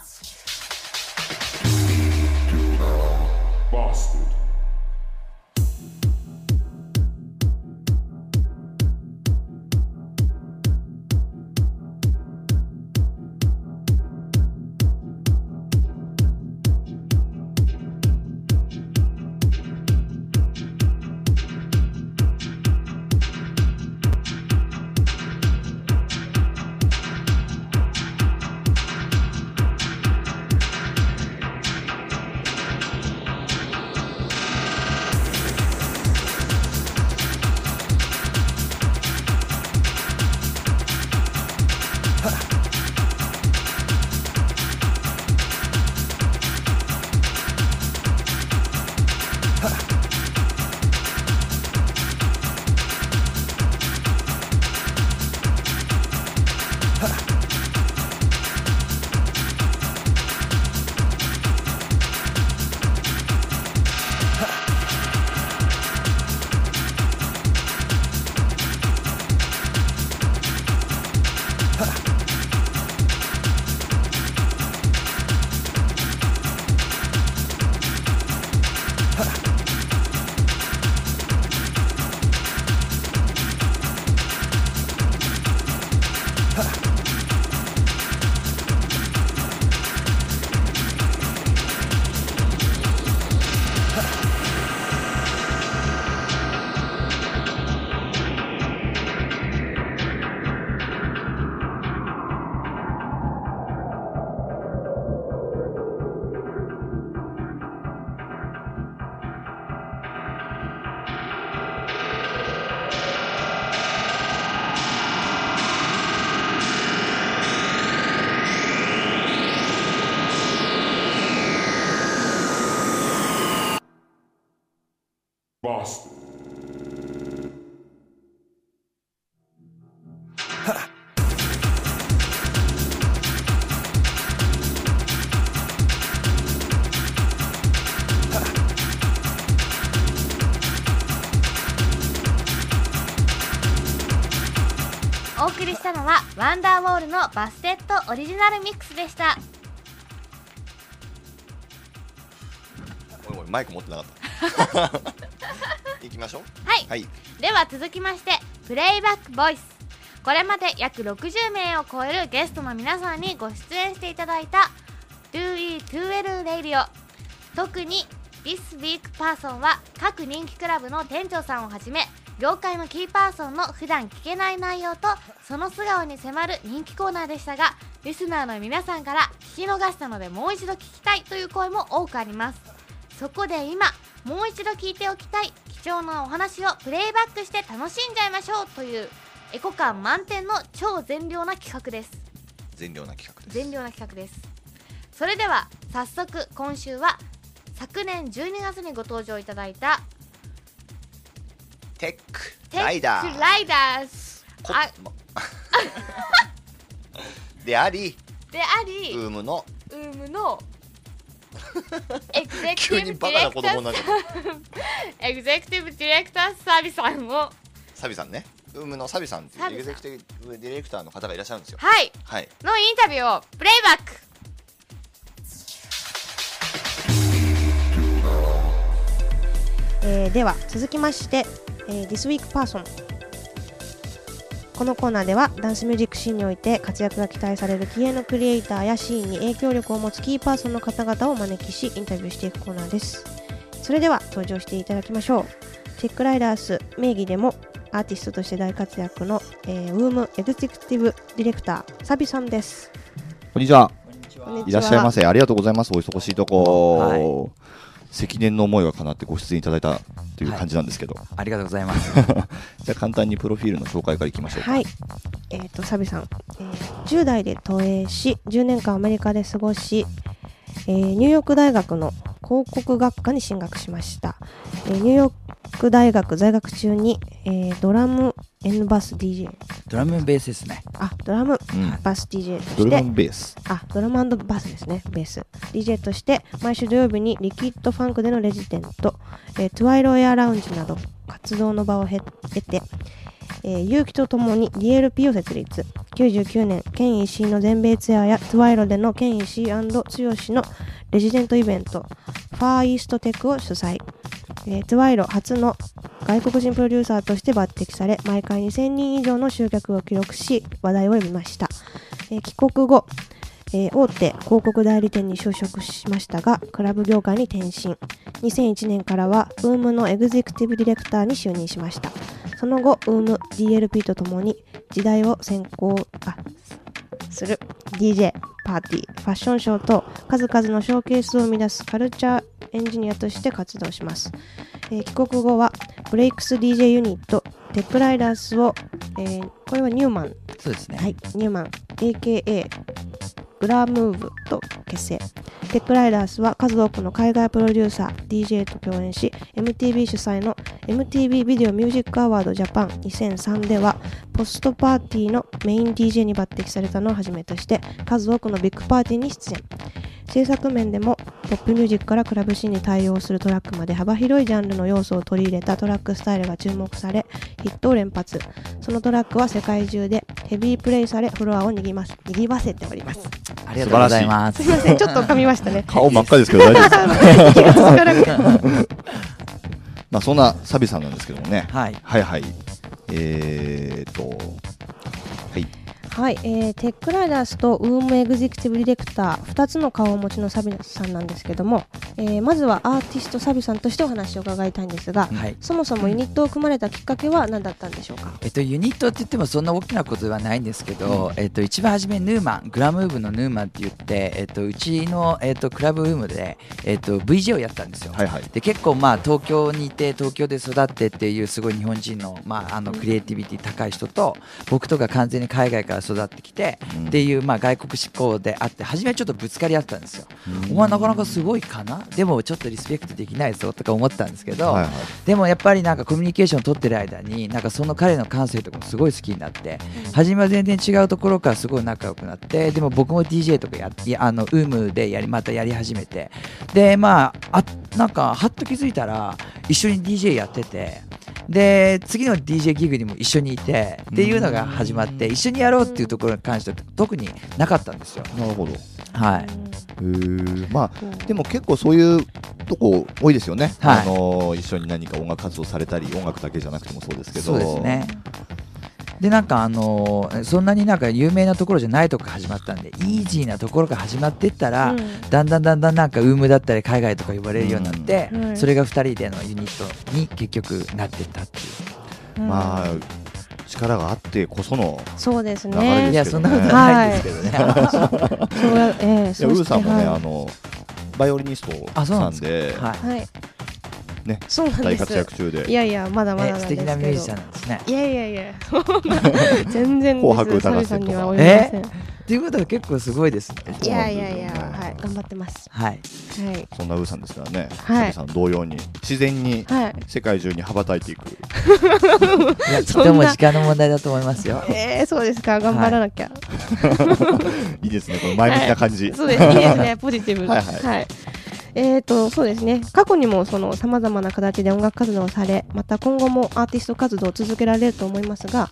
はワンダーウォールのバステットオリジナルミックスでした。おいおいマイク持ってなかった。行きましょう。はい。はい。では続きましてプレイバックボイス。これまで約60名を超えるゲストの皆さんにご出演していただいた Do-E-2L Radio 特に This Week Person は各人気クラブの店長さんをはじめ業界のキーパーソンの普段聞けない内容とその素顔に迫る人気コーナーでしたがリスナーの皆さんから聞き逃したのでもう一度聞きたいという声も多くあります。そこで今もう一度聞いておきたい貴重なお話をプレイバックして楽しんじゃいましょうというエコ感満点の超善良な企画です。善良な企画です。善良な企画です。それでは早速今週は昨年12月にご登場いただいたテックライダー。ライダースこあま でありであり、ウームの。ウームのエグゼク急にティブディバカな子レクター供になっちゃったエグゼクティブディレクターサービスさんを。サビさんね。ウームのサビさんっていうエグゼクティブディレクターの方がいらっしゃるんですよ。はい。はい。のインタビューをプレイバック。えーでは続きまして、えー This Week Person このコーナーではダンスミュージックシーンにおいて活躍が期待される気鋭のクリエイターやシーンに影響力を持つキーパーソンの方々をお招きしインタビューしていくコーナーですそれでは登場していただきましょうテックライダース名義でもアーティストとして大活躍の、えー、ウームエグゼクティブディレクターサビさんですこんにちは。こんにちはいらっしゃいませ。ありがとうございます。お忙しいとこ。はい積年の思いが叶ってご出演いただいたという感じなんですけど、ありがとうございます。じゃあ簡単にプロフィールの紹介からいきましょうか。はい。えっ、と、サビさん、えー10代で投影し、10年間アメリカで過ごし、えーニューヨーク大学の広告学科に進学しました。えーニューヨーク大学在学中に、えードラム N バス DJ、ドラムベースですね。あ、ドラムうんバス DJ としてドラム、ベース。あ、ドラムバスですね、ベース。DJ として、毎週土曜日にリキッドファンクでのレジデント、えートゥワイロエアラウンジなど活動の場を経経て、えー勇気とともに DLP を設立。99年、ケン石井の全米ツアーやトゥワイロでのケン石井剛のレジデントイベント、ファーイーストテックを主催。えートワイロ初の外国人プロデューサーとして抜擢され、毎回2000人以上の集客を記録し、話題を呼びました。えー帰国後、えー大手広告代理店に就職しましたが、クラブ業界に転身。2001年からは、ウームのエグゼクティブディレクターに就任しました。その後、ウーム DLP とともに時代を先行、あ、する DJ、パーティー、ファッションショーと数々のショーケースを生み出すカルチャーエンジニアとして活動します。えー帰国後は、ブレイクス DJ ユニット、Tech Riders を、えーこれはニューマンそうですね。はい、ニューマン AKA グラムーブと結成。 Tech Riders は数多くの海外プロデューサー DJ と共演し MTV 主催の MTV ビデオミュージックアワードジャパン2003ではポストパーティーのメイン DJ に抜擢されたのをはじめとして数多くのビッグパーティーに出演。制作面でもポップミュージックからクラブシーンに対応するトラックまで幅広いジャンルの要素を取り入れたトラックスタイルが注目されヒットを連発。そのトラックは世界中でヘビープレイされフロアをにぎますにぎわせております。ありがとうございます。すいませんちょっと噛みましたね顔真っ赤ですけど大丈夫ですか？まあそんなサビさんなんですけどもね。はい。はいはい。えーっと、はい。はい、えー、テックライダースとウームエグゼクティブディレクター2つの顔をお持ちのサビさんなんですけども、えーまずはアーティストサビさんとしてお話を伺いたいんですが、はい。そもそもユニットを組まれたきっかけは何だったんでしょうか？えっと、ユニットって言ってもそんな大きなことではないんですけど、えっと、一番初めヌーマン、グラムーブのヌーマンって言って、えっと、うちの、えっと、クラブウームで、えっと、VJ をやったんですよ。はいはい。で結構まあ東京にいて東京で育ってっていうすごい日本人の,、まあ、あのクリエイティビティ高い人と僕とか完全に海外から育ってきて、うん。っていう、まあ、外国志向であって初めはちょっとぶつかり合ってたんですよ、お前なかなかすごいかな？でもちょっとリスペクトできないぞとか思ってたんですけど、はいはい。でもやっぱりなんかコミュニケーションを取ってる間になんかその彼の感性とかもすごい好きになって初めは全然違うところからすごい仲良くなってでも僕も DJ とかやいやあのウームでやりまたやり始めて。でまああなんかはっと気づいたら一緒に DJ やっててで次の DJ ギグにも一緒にいてっていうのが始まって一緒にやろうっていうところに関しては特になかったんですよ。なるほど。はい、まあでも結構そういうとこ多いですよね、はい。あの一緒に何か音楽活動されたり音楽だけじゃなくてもそうですけど。そうですね。でなんかあのーそんなになんか有名なところじゃないとこ始まったんでイージーなところから始まっていったら、だんだんだんだんなんかウームだったり海外とか呼ばれるようになって、うん。それが2人でのユニットに結局なっていったっていう。まあ力があってこそのそうです流れね。いやそんなことはないですけどね。そうやええいそうしてーさんもね、はい。あのバイオリニストあそうなんさんではい。はいねそうなんです。大活躍中で。いやいやまだまだ素敵なミュージシャンなんですね。いやいやいやそんな 全然紅白歌合戦とかサビさんには及びません。っていうことは結構すごいですね。いやいやいやはい頑張ってます。はい。はい。そんなウーさんですからね、はい。さん同様に自然にはい。世界中に羽ばたいていく。いや とても時間の問題だと思いますよ。えー、そうですか？頑張らなきゃ、い。いですねこの前向きな感じ、そうです。いいですね。ポジティブ。はい。はいえーとそうですね。過去にもそのさまざまな形で音楽活動をされまた今後もアーティスト活動を続けられると思いますが、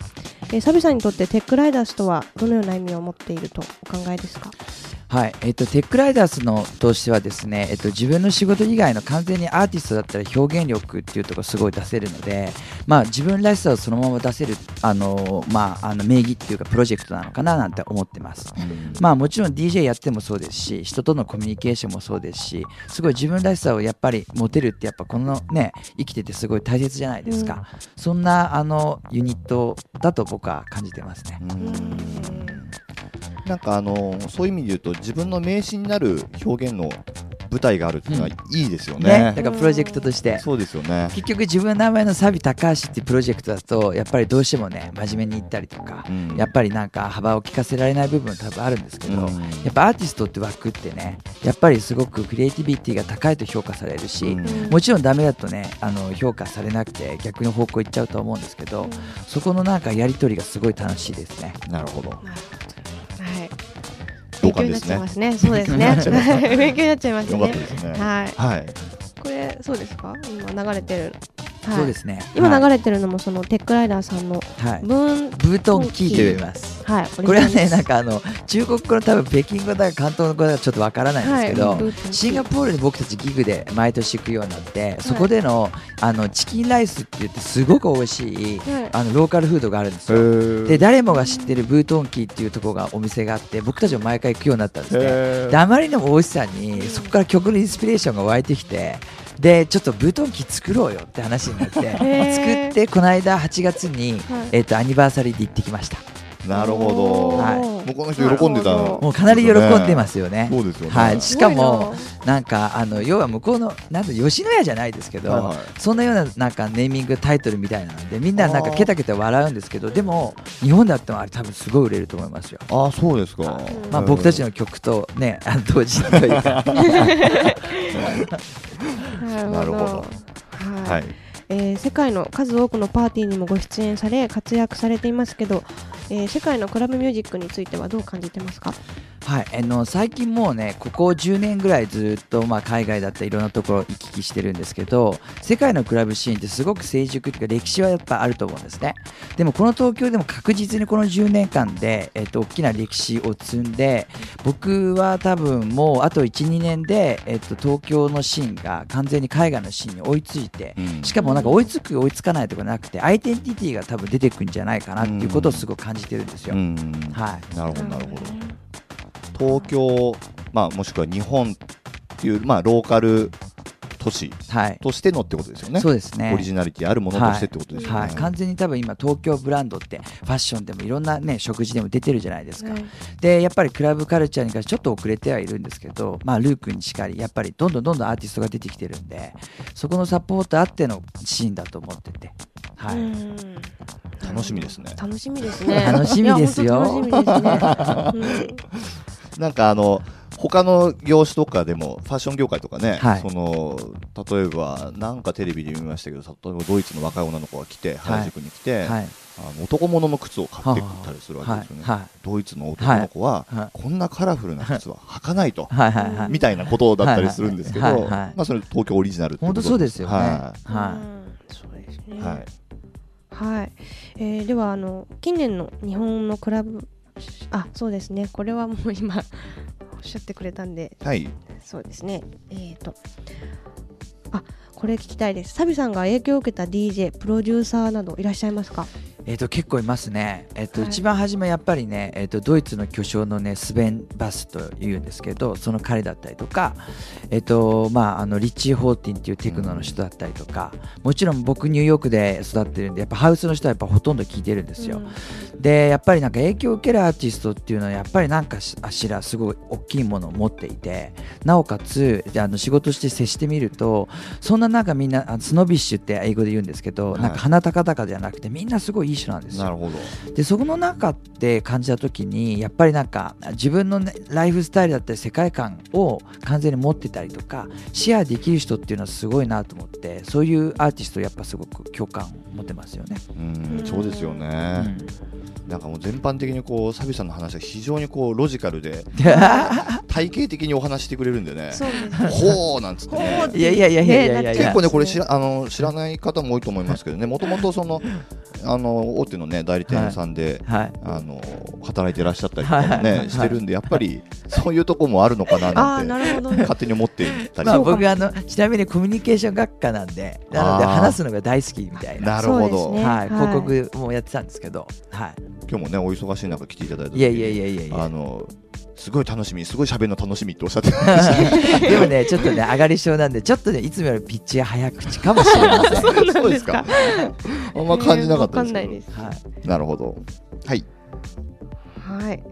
えーサビさんにとってテックライダースとはどのような意味を持っているとお考えですか？はい、えっと、テックライダースのとしてはですね、えっと、自分の仕事以外の完全にアーティストだったら表現力っていうところすごい出せるので、まあ、自分らしさをそのまま出せる、あのまあ、あの名義っていうかプロジェクトなのかななんて思ってます。まあもちろん DJ やってもそうですし人とのコミュニケーションもそうですしすごい自分らしさをやっぱり持てるってやっぱこのね生きててすごい大切じゃないですか、そんなあのユニットだと僕は感じてますね。うんなんかあのそういう意味で言うと自分の名詞になる表現の舞台があるっていうのはいいですよね。ねだからプロジェクトとしてそうですよね。結局自分の名前のサビ高橋っていうプロジェクトだとやっぱりどうしてもね真面目に言ったりとか、うんやっぱりなんか幅を利かせられない部分多分あるんですけど、うんやっぱアーティストって枠ってねやっぱりすごくクリエイティビティが高いと評価されるし、うんもちろんダメだとねあの評価されなくて逆の方向行っちゃうと思うんですけど、そこのなんかやり取りがすごい楽しいですね。なるほど。はい同勉強になっ感ですね。ちゃいますね。そうですね。勉強になっちゃいますね。はい。はい。これそうですか？今流れてる、はい。そうですね。今流れ、れてるのもそのテックライダーさんのはい、ブーンブートンキーと呼びます。はいこれはねなんかかあの中国語の多分北京語だか関東語だかちょっとわからないんですけど、シンガポールに僕たちギグで毎年行くようになって、そこでのあのチキンライスって言ってすごく美味しいはい。あのローカルフードがあるんですよ。で誰もが知ってるブートンキーっていうところがお店があって僕たちも毎回行くようになったんですね。であまりの美味しさにそこから曲のインスピレーションが湧いてきてでちょっとブートンキー作ろうよって話になってー。作ってこの間8月に、はい。えっとアニバーサリーで行ってきましたなるほど。はい。もうこの。人喜んでた。もうかなり喜んでますよね。そうですよね。はい、しかもすな。んかあの要は向こうのなんと吉野家じゃないですけど、はいはい。そんなようななんかネーミングタイトルみたいなのでみんななんかケタケタ笑うんですけどでも日本だってもあれ多分すごい売れると思いますよ。ああそうですか。まあ、僕たちの曲とね、あの同時というか、ななるほど。はい。はい。えー世界の数多くのパーティーにもご出演され活躍されていますけど、えー世界のクラブミュージックについてはどう感じてますか？はい、あの最近もうね、ここ10年ぐらいずっと、まあ、海外だったりいろんなところ行き来してるんですけど、世界のクラブシーンってすごく成熟というか歴史はやっぱあると思うんですね。でもこの東京でも確実にこの10年間で、えっと、大きな歴史を積んで、僕は多分もうあと1、2年で、えっと、東京のシーンが完全に海外のシーンに追いついて、うんしかもなんか追いつく追いつかないとかなくてアイデンティティが多分出てくるんじゃないかなっていうことをすごく感じてるんですよ。うんはいなるほどなるほど。東京まあもしくは日本っていうまあローカル都都市はい。としてのってことですよね。そうですね。オリジナリティあるものとしてってことですよね、はい、完全に多分今東京ブランドってファッションでもいろんなね食事でも出てるじゃないですか、はい。でやっぱりクラブカルチャーに関してちょっと遅れてはいるんですけどまあルー君にしかりやっぱりどんどんどんどんアーティストが出てきてるんでそこのサポートあってのシーンだと思ってて。はい、うん。楽しみですね。楽しみですね。楽しみですよ。楽しみですね、なんかあの他の業種とかでもファッション業界とかね、はい。その例えばなんかテレビで見ましたけど例えばドイツの若い女の子が来て原宿に来て、はい。あの男物の靴を買ってきたりするわけですよね、はい。はい。ドイツの男の子は、はい。こんなカラフルな靴は履かないと、みたいなことだったりするんですけど、まあそれ東京オリジナルってこと本当そうですよね。ははうん。そうですね。い、はい。はい、えーではあの近年の日本のクラブあそうですね。これはもう今おっしゃってくれたんで。はい、そうですね。えっ、とあこれ聞きたいです。サビさんが影響を受けた DJ プロデューサーなどいらっしゃいますか？えー、と結構いますね、えーとはい。一番初めやっぱりね、えー、とドイツの巨匠のねスベン・バスというんですけどその彼だったりとか、えーとまあ、あのリッチー・ホーティンっていうテクノの人だったりとかもちろん僕ニューヨークで育ってるんでやっぱハウスの人はやっぱほとんど聞いてるんですよ、でやっぱりなんか影響を受けるアーティストっていうのはやっぱりなんかしあしらすごい大きいものを持っていてなおかつであの仕事して接してみるとそんななんかみんなあのスノビッシュって英語で言うんですけど、はい。なんか鼻高々じゃなくてみんなすごいいい人なんですよ。なるほど。でそこの中で感じた時にやっぱりなんか自分の、ね、ライフスタイルだったり世界観を完全に持ってたりとかシェアできる人っていうのはすごいなと思ってそういうアーティストやっぱすごく共感を持ってますよね。うんそうですようね、ん。なんかもう全般的にこうサビさんの話は非常にこうロジカルで 体系的にお話してくれるんでね。そうです。ほうなんつってね。いやいやいやいやいやいやいや。結構ねこれ知らあの知らない方も多いと思いますけどね。もともとそのあの大手のね代理店さんで、はい。あの働いていらっしゃったりとかもはいはい。はいねしてるんでやっぱりそういうとこもあるのかななんてなるほどね。勝手に思っていたり。まあ、僕あのちなみにコミュニケーション学科なんでなので話すのが大好きみたいな、なるほど、ね。はい、はい。広告もやってたんですけど、は今日もねお忙しい中来ていただいたい、いやいやいやいやいや。あのすごい楽しみすごい喋るの楽しみっておっしゃって。ましたでもねちょっとね上がり症なんでちょっとねいつもよりピッチが早口 かもしれませんそうですかあんま感じなかったですけど。わかんないです。はいなるほど。はい。はい。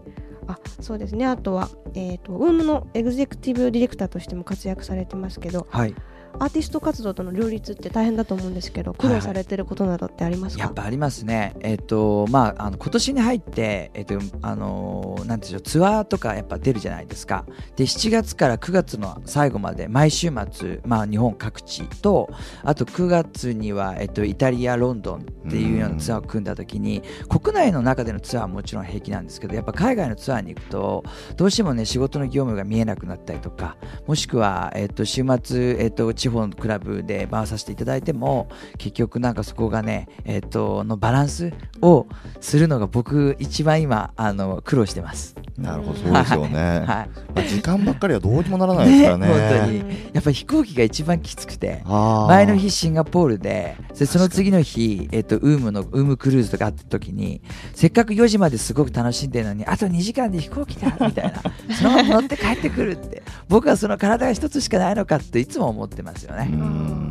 あそうですね。あとはえっ、とウームのエグゼクティブディレクターとしても活躍されてますけど。はいアーティスト活動との両立って大変だと思うんですけど苦労されてることなどってありますか、やっぱありますね、えっとまあ、あの今年に入って、えっとあのーなんていうんでしょうツアーとかやっぱ出るじゃないですか。で7月から9月の最後まで毎週末、まあ、日本各地とあと9月には、えっと、イタリアロンドンっていうようなツアーを組んだ時に国内の中でのツアーはもちろん平気なんですけどやっぱ海外のツアーに行くとどうしてもね仕事の業務が見えなくなったりとかもしくは、えっと、週末、えっと、地方のクラブで回させていただいても結局なんかそこがね、えっとのバランスをするのが僕一番今あの苦労してます。なるほどそうですよね、はい。まあ、時間ばっかりはどうにもならないですからね。ね 本当に。うんやっぱ飛行機が一番きつくて前の日シンガポールででその次の日、えっと、ウームのウームクルーズとかあった時にせっかく4時まですごく楽しんでるのにあと2時間で飛行機だみたいな。そのまま乗って帰ってくるって。僕はその体が一つしかないのかっていつも思ってますようね。ん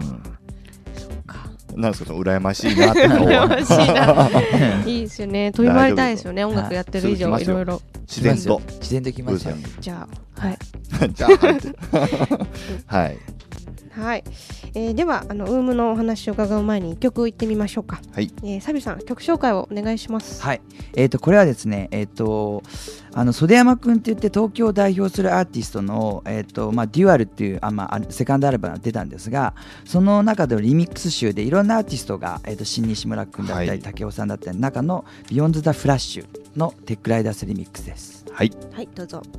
なんですかその羨ましいなって顔羨ましいな。は いいですよね。飛び回りたいですよね音楽やってる以上はい。いろいろ。自然と。自然と。きますよ。じゃあはい。じゃあ はいはい。はい、えーではあのウームのお話を伺う前に一曲いってみましょうか、はい。えー、サビさん曲紹介をお願いします。はい、えー、とこれはですね、えー、とあの袖山君って言って東京を代表するアーティストの、えーとまあ、 Dual っていうあ、まああ、セカンドアルバムが出たんですがその中でのリミックス集でいろんなアーティストが、えー、と新西村君だったり、はい。武雄さんだったり中の「 Beyond the Flash」の Tech Riders Remix です。はい。はいどうぞ「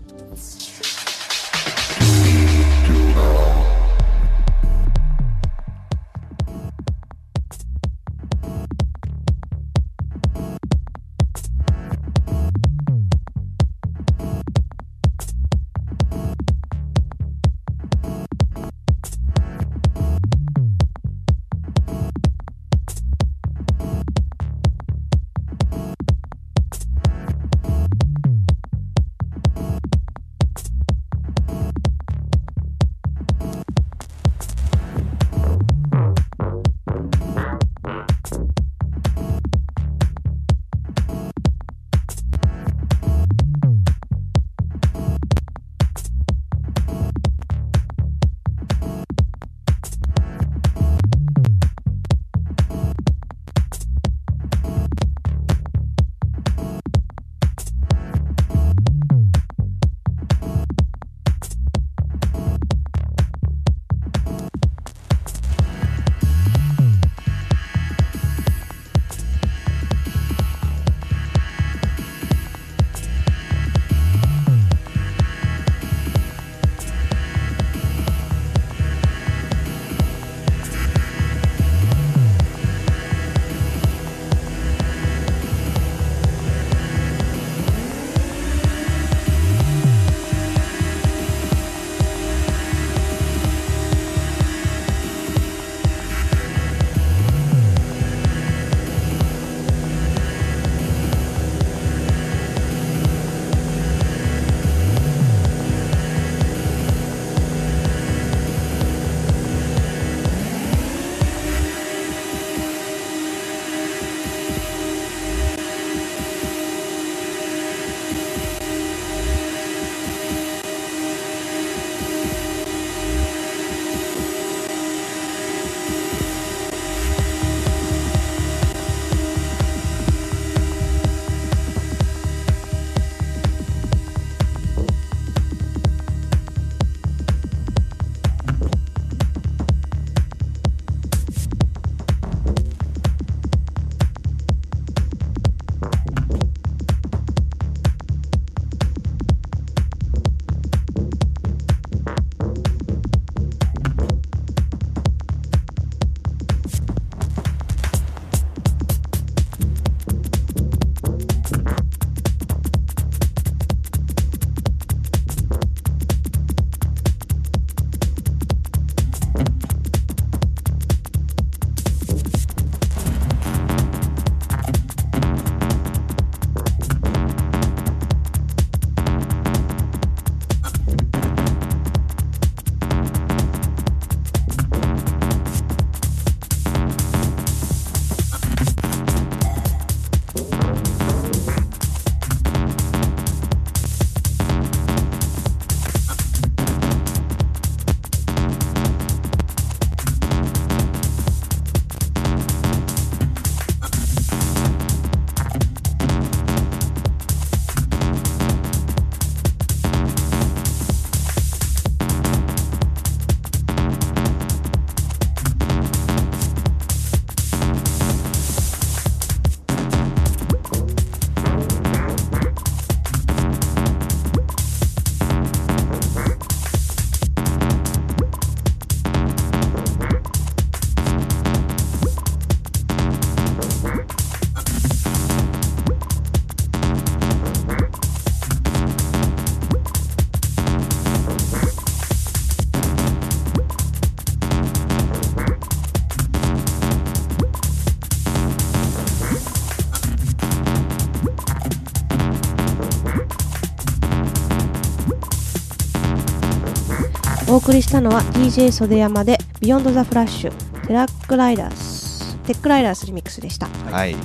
送りしたのは DJ 袖山で「 Beyond the Flash テラックライダース Tech Riders Remix でした。はい。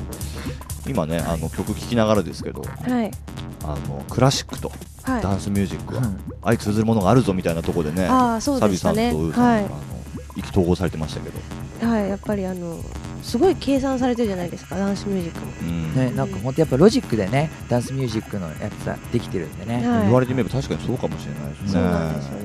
今ねあの曲聴きながらですけどはい。あのクラシックとはい。ダンスミュージックはうん相通ずるものがあるぞみたいなところでねああそうサビさんとウーさんが、はい。あの意気投合されてましたけど、はいやっぱりあのすごい計算されてるじゃないですかダンスミュージックも。うん。ね、なんか本当やっぱロジックでねダンスミュージックのやつはできてるんでね、はい。言われてみれば確かにそうかもしれないですね。そうなんですよね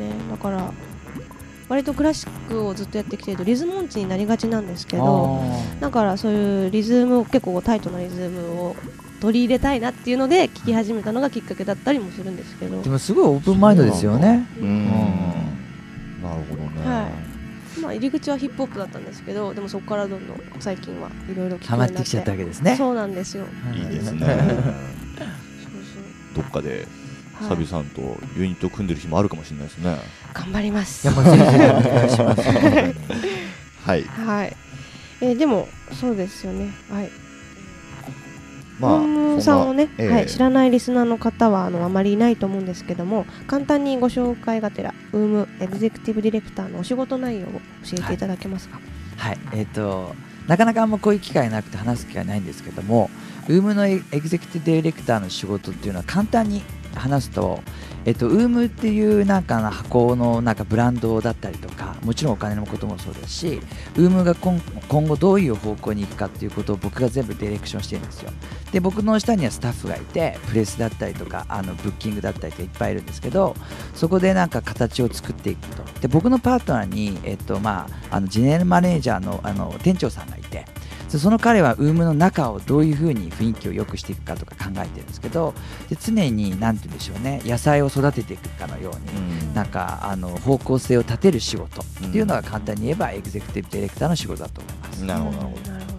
とクラシックをずっとやってきてるとリズム音痴になりがちなんですけどだからそういうリズムを結構タイトなリズムを取り入れたいなっていうので聴き始めたのがきっかけだったりもするんですけど。でもすごいオープンマインドですよね。うんなるほどね、はい。まあ入り口はヒップホップだったんですけどでもそこからどんどん最近はいろいろハマってきちゃったわけですね。そうなんですよ。いいですね。どっかでサビはい、さんとユニット組んでる日もあるかもしれないですね。頑張ります。はい。はい、えーでもそうですよね。はい。まあムームさんをね、ええ。はい、知らないリスナーの方はあのあまりいないと思うんですけども簡単にご紹介がてらウームエグゼクティブディレクターのお仕事内容を教えていただけますか、はい。えっ、となかなかあんまこういう機会なくて話す機会ないんですけども UM のエグゼクティブディレクターの仕事っていうのは簡単に話すと、えっと、UM っていうなんかな箱のなんかブランドだったりとかもちろんお金のこともそうですし UM が今後どういう方向に行くかっていうことを僕が全部ディレクションしてるんですよ。で僕の下にはスタッフがいてプレスだったりとかあのブッキングだったりとかいっぱいいるんですけどそこでなんか形を作っていくと。で僕のパートナーに、えっとまあ、あのジェネラルマネージャーのあの店長さんがいてその彼は UM の中をどういうふうに雰囲気を良くしていくかとか考えてるんですけどで常に何て言うんでしょうね野菜を育てていくかのように、なんかあの方向性を立てる仕事っていうのが簡単に言えばエグゼクティブディレクターの仕事だと思います。なるほどなるほど。なるほど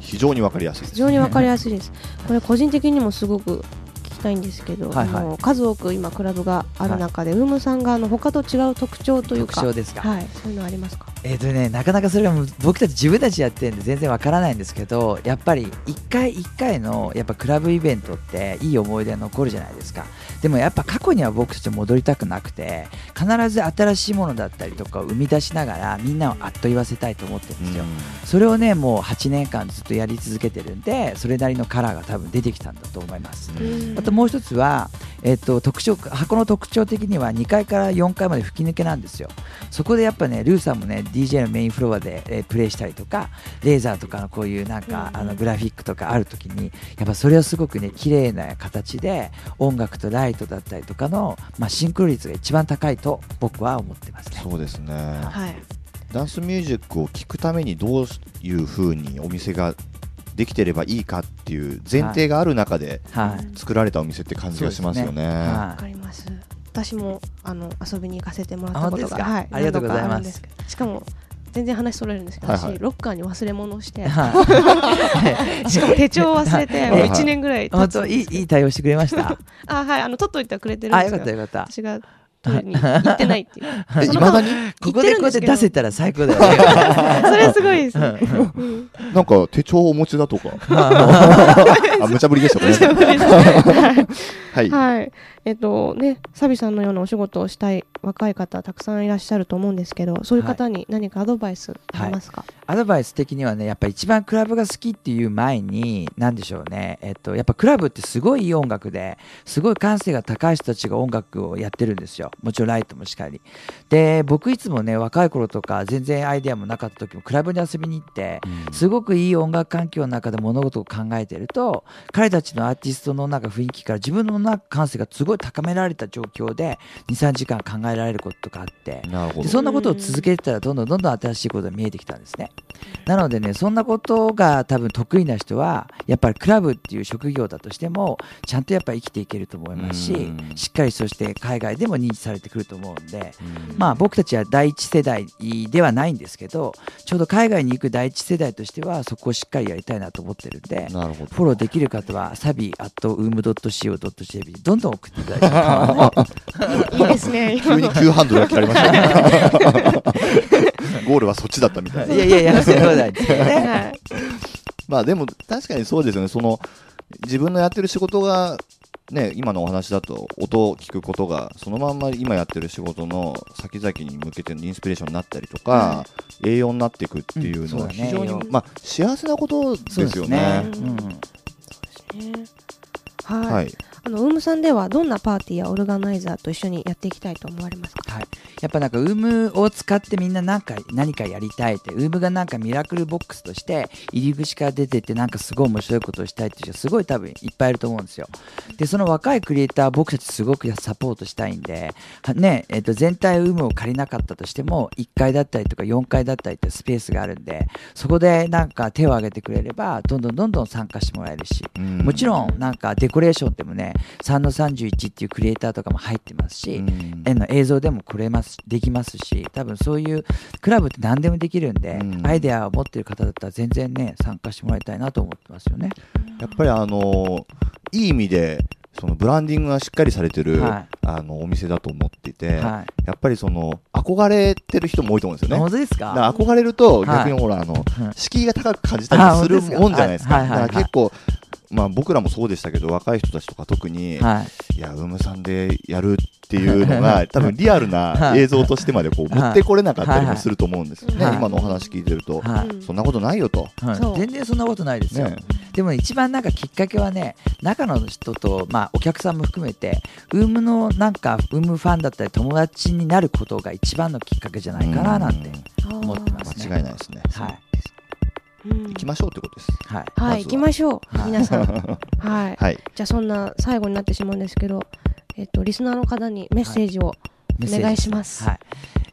非常にわかりやすいです。非常にわかりやすいです。これ個人的にもすごく聞きたいんですけど、はいはい。あの数多く今クラブがある中で、ウームさんがあの他と違う特徴という特か徴ですか、はい、そういうのありますか？えーとね、なかなかそれが僕たち自分たちやってるんで全然わからないんですけどやっぱり一回一回のやっぱクラブイベントっていい思い出が残るじゃないですか。でもやっぱ過去には僕たち戻りたくなくて必ず新しいものだったりとかを生み出しながらみんなをあっと言わせたいと思ってるんですよ、それをねもう8年間ずっとやり続けてるんでそれなりのカラーが多分出てきたんだと思います、あともう一つは、えっと特徴箱の特徴的には2階から4階まで吹き抜けなんですよ。そこでやっぱねルーさんもね DJ のメインフロアで、えープレイしたりとかレーザーとかのこういうなんか、うんあのグラフィックとかある時にやっぱそれをすごくね綺麗な形で音楽とライトだったりとかの、まあ、シンクロ率が一番高いと僕は思ってますねそうですねはいダンスミュージックを聴くためにどういうふうにお店ができてればいいかっていう前提がある中ではい作られたお店って感じがしますよね。はわかります。私もあの遊びに行かせてもらったあことが、はい、ありがとうございます。何度かあるんですけどしかも全然話それるんですけど、はいはい。私ロッカーに忘れ物をして、はい。しかも手帳を忘れて、はい。もう1年ぐらい経本つんですよ当いいいい対応してくれました？あはいあの取っといてはくれてるんあよですけどかったよかった。私が行ってないっていう。いまだに？ここでこうやって出せたら最高だよね。それすごいですね、うん。なんか手帳をお持ちだとか。あ、無茶ぶりでした、ごめんなさい。はい。はい。えっとね、サビさんのようなお仕事をしたい若い方たくさんいらっしゃると思うんですけど、そういう方に何かアドバイスありますか、アドバイス的にはねやっぱ一番クラブが好きっていう前に何でしょうね。えっとやっぱクラブってすごいいい音楽ですごい感性が高い人たちが音楽をやってるんですよ。もちろんライトもしっかり。で僕いつもね若い頃とか全然アイデアもなかった時もクラブに遊びに行ってすごくいい音楽環境の中で物事を考えてると彼たちのアーティストのなんか雰囲気から自分のなんか感性がすごい高められた状況で23時間考えられることとかあってでなるほど。そんなことを続けてたらどんどんどんどん新しいことが見えてきたんですね。なのでねそんなことが多分得意な人はやっぱりクラブっていう職業だとしてもちゃんとやっぱり生きていけると思いますしうんしっかりそして海外でも認知されてくると思うんでまあ僕たちは第一世代ではないんですけどちょうど海外に行く第一世代としてはそこをしっかりやりたいなと思ってるんでなるほど。フォローできる方はサビ at um.co.jp どんどん送っていただいいいいですね、急に急ハンドルが切られましたね。ゴールはそっちだったみたいな。いやいやいやそういうことないですよね。はいまあでも確かにそうですよね。その自分のやってる仕事がね、今のお話だと音を聞くことがそのまんま今やってる仕事の先々に向けてのインスピレーションになったりとか、栄養になっていくっていうのは非常に、栄養まあ、幸せなことですよね。そうですねうんねはい、はい、あのウームさんではどんなパーティーやオルガナイザーと一緒にやっていきたいと思われますか？はい、やっぱなんかウームを使ってみんななんか何かやりたいってウームがなんかミラクルボックスとして入り口から出てってなんかすごい面白いことをしたいっていう人すごい多分いっぱいいると思うんですよ。でその若いクリエイター僕たちすごくサポートしたいんではねえっと全体ウームを借りなかったとしても1階だったりとか4階だったりってスペースがあるんでそこでなんか手を挙げてくれればどんどんどんどん参加してもらえるしうん。もちろんなんかデコレーションでもね3の31っていうクリエイターとかも入ってますし、うん。絵の映像でもくれますできますし多分そういうクラブって何でもできるんで、うん。アイデアを持ってる方だったら全然ね参加してもらいたいなと思ってますよね。やっぱりあのいい意味でそのブランディングがしっかりされてる、はい。あのお店だと思っていて、はやっぱりその憧れてる人も多いと思うんですい、よね。本当ですだか憧れるとはい。逆にほら、あのうん敷居が高く感じたりするもんじゃないですか。結構、まあ僕らもそうでしたけど、若い人たちとか特に、はい。いや、ウームさんでやるっていうのが、多分リアルなはい。映像としてまでこう持ってこれなかったりもすると思うんですよね。はい。今のお話聞いてると。はい。うんそんなことないよと。全然そんなことないですよ、ねでも一番なんかきっかけはね中の人と、まあ、お客さんも含めてウームのなんかウームファンだったり友達になることが一番のきっかけじゃないかななんて思ってますね。間違いないですね。はい。うん行きましょうってことです。はいはい、行きましょう、はい皆さん。はい。はい。じゃあそんな最後になってしまうんですけど、えっとリスナーの方にメッセージをお願いします。はい。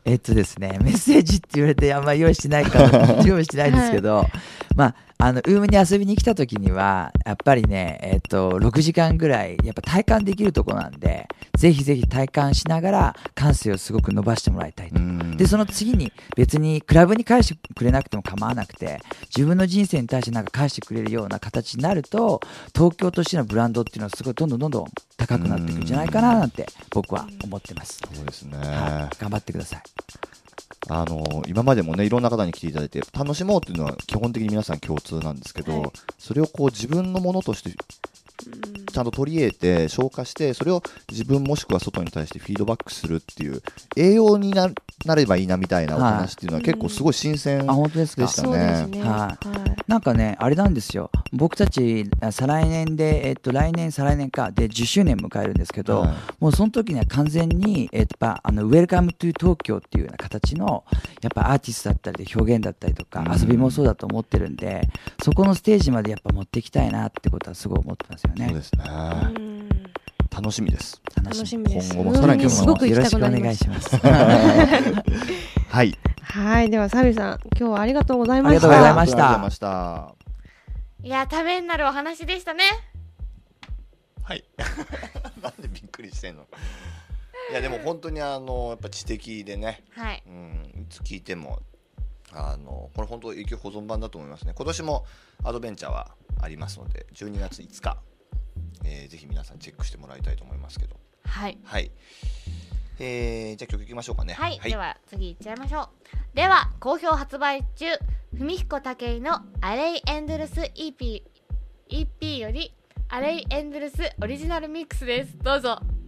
えっとですね、メッセージって言われてあんまり用意してないから、用意してないんですけど、まあ、あの、ウームに遊びに来た時には、やっぱりね、えっと、6時間ぐらい、やっぱ体感できるとこなんで、ぜひぜひ体感しながら、感性をすごく伸ばしてもらいたいと。うんで、その次に、別にクラブに返してくれなくても構わなくて、自分の人生に対してなんか返してくれるような形になると、東京としてのブランドっていうのはすごいどんどんどんどん高くなっていくんじゃないかななんて、僕は思ってます。そうですね。はい。頑張ってください。あの今までもねいろんな方に来ていただいて楽しもうっていうのは基本的に皆さん共通なんですけど、はい。それをこう自分のものとしてちゃんと取り入れて消化してそれを自分もしくは外に対してフィードバックするっていう栄養にななればいいなみたいなお話っていうのは結構すごい新鮮でしたねそうですね。ははい。なんかね、あれなんですよ。僕たち、あ再来年で、えっと、来年、再来年か、で、10周年迎えるんですけど、はいもうその時には完全に、えっと、あの、 Welcome to 東京っていうような形の、やっぱアーティストだったりで表現だったりとか、うん遊びもそうだと思ってるんで、そこのステージまでやっぱ持っていきたいなってことはすごい思ってますよね。そうですね。うん楽しみです。楽楽しみです。今後もさらにうん。すごく行きたくなりましよろしくお願いした。ます。はい。はい、ではサビさん、今日はありがとうございました。ありがとうございました。ありがとうございました。いやためになるお話でしたね。はい。なんでびっくりしてんの？いやでも本当にあのやっぱ知的でね。はい。うんいつ聞いてもあのこれ本当永久保存版だと思いますね。今年もアドベンチャーはありますので12月5日、えーぜひ皆さんチェックしてもらいたいと思いますけど。はい。はい。えー、じゃあ曲いきましょうかね。はい、では次いっちゃいましょう。では好評発売中。文彦武井のアレイエンドルス EP, EP よりアレイエンドルスオリジナルミックスです。どうぞ「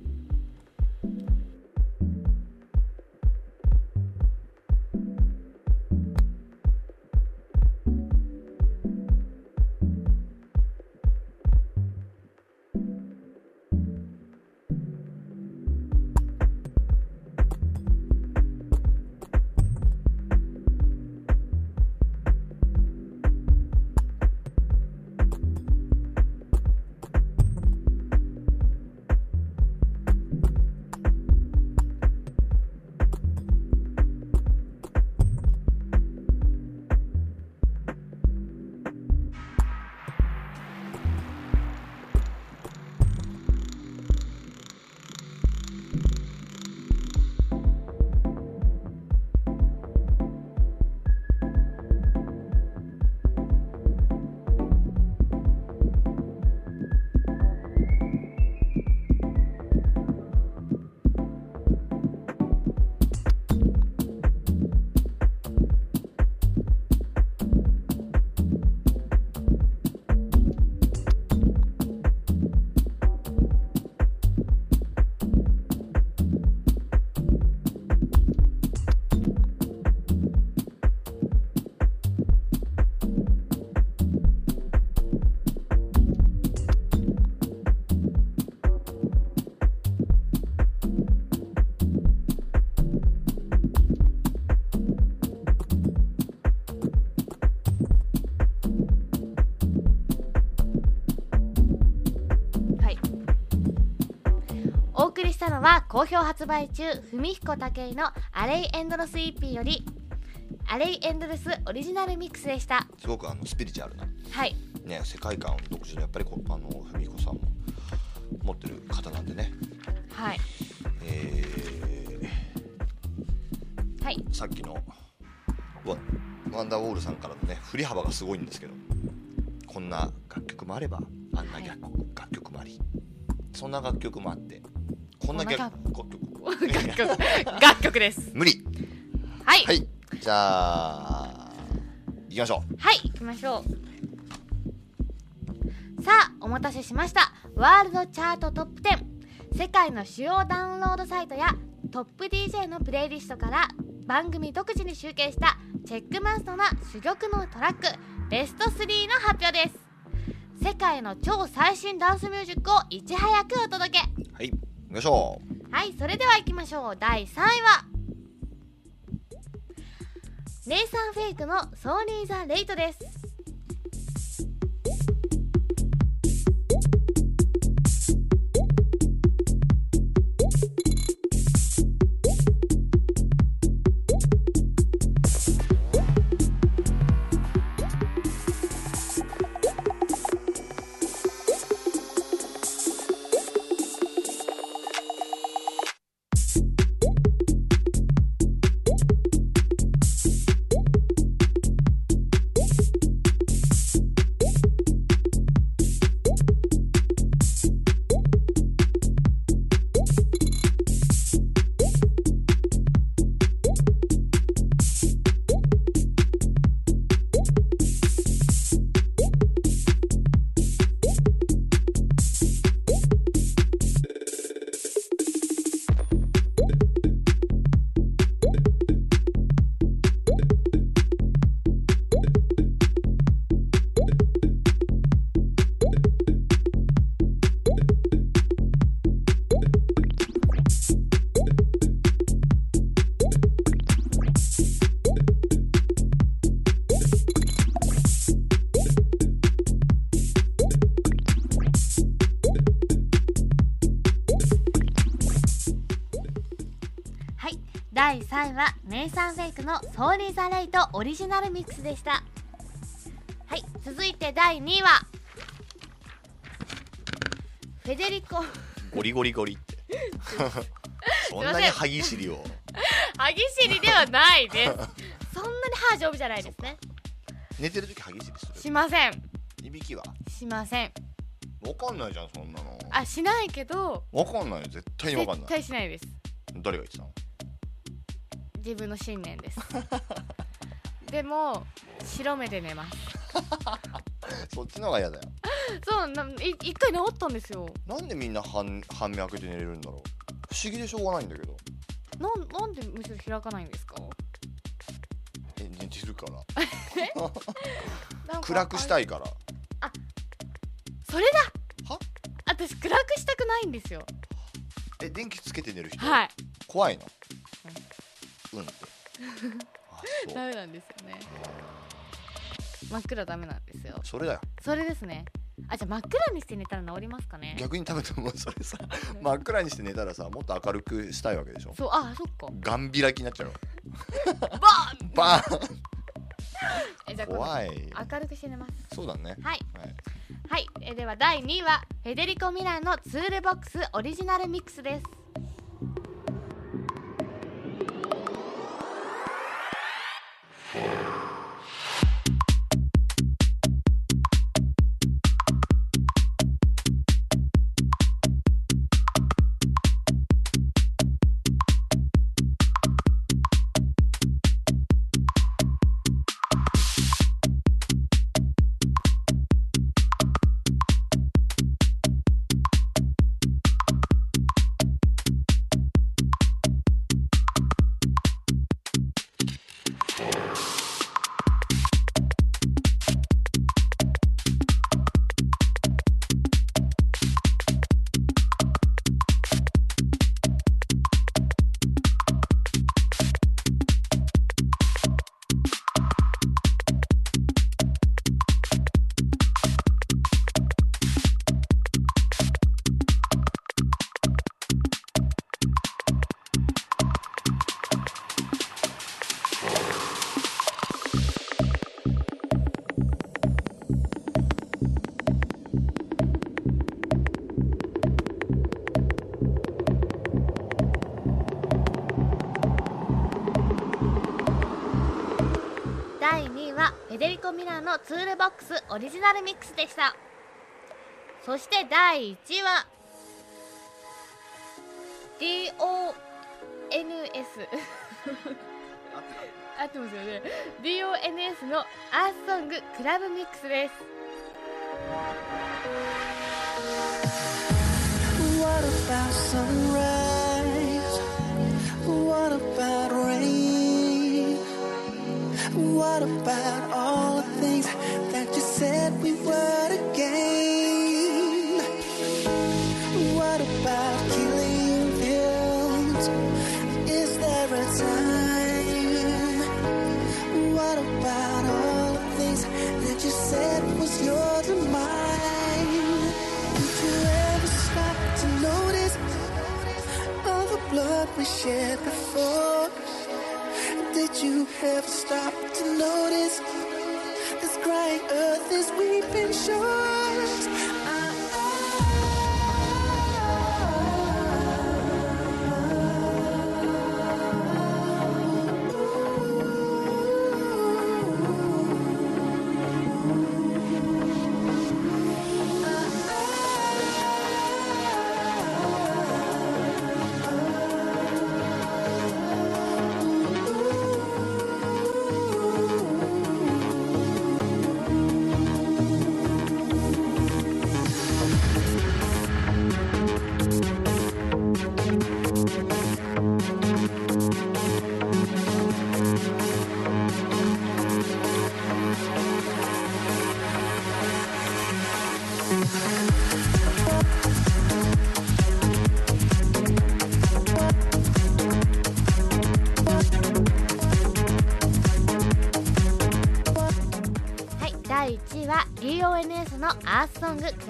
好評発売中文彦武井の「アレイエンドロス EP」より「アレイエンドロスオリジナルミックス」でした。すごくあのスピリチュアルなはい。ね世界観を独自のやっぱりこあの文彦さんも持ってる方なんでね。はい。えはい。ー、さっきのワワンダーウォールさんからのね振り幅がすごいんですけどこんな楽曲もあればあんな楽,、楽曲もありそんな楽曲もあってこんな楽曲楽曲楽曲です。無理。はい。はい、はいじゃあ行きましょう。行きましょう。さあお待たせしました。ワールドチャートトップ10世界の主要ダウンロードサイトやトップ DJ のプレイリストから番組独自に集計したチェックマストな珠玉のトラックベスト3の発表です。世界の超最新ダンスミュージックをいち早くお届け。はい行きましょはいそれでは行きましょう。第3位はネイサン・フェイクのソーリー・ザ・レイトです。サン・フェイクの「ソーリー・ザ・レイト」オリジナルミックスでした。はい続いて第2位はフェデリコ。ゴリゴリゴリって。そんなに歯ぎしりを。歯ぎしりではないです。そんなに歯丈夫じゃないですね。寝てる時歯ぎしりする。しません。いびきは？しません。わかんないじゃんそんなの。あしないけど。わかんないよ。絶対にわかん絶ない。対しないです。誰が言ってたの？自分の信念です。でも白目で寝ます。そっちの方が嫌だよ。そうない一回治ったんですよ。なんでみんな半半目開けて寝れるんだろう？不思議でしょうがないんだけど。なんなんでむしろ開かないんですか？え寝てるから 暗くしたいいからそれだ！は？私暗くしたくないんですよ。え電気つけて寝る人、はい。怖いの？うんって。あそう。ダメなんですよね。真っ暗ダメなんですよ。それだよ。それですね。あじゃあ真っ暗にして寝たら治りますかね。逆に食べてもそれさ 真っ暗にして寝たらさもっと明るくしたいわけでしょ。そうあそっか。ガン開きになっちゃう バーン！バーン！えじゃあ怖い。明るくして寝ます。そうだね。はい。はい。はい。えでは第2位はフェデリコ・ミランのツールボックスオリジナルミックスですはフェデリコ・ミラーのツールボックスオリジナルミックスでした。そして第1位は DONS 合ってますよね。DONS のアースソングクラブミックスです What about all the things that you said we would again? What about killing fields? Is there a time? What about all the things that you said was yours and mine? Did you ever stop to notice all the blood we shed before? You ever stop to notice this crying earth is weeping shores?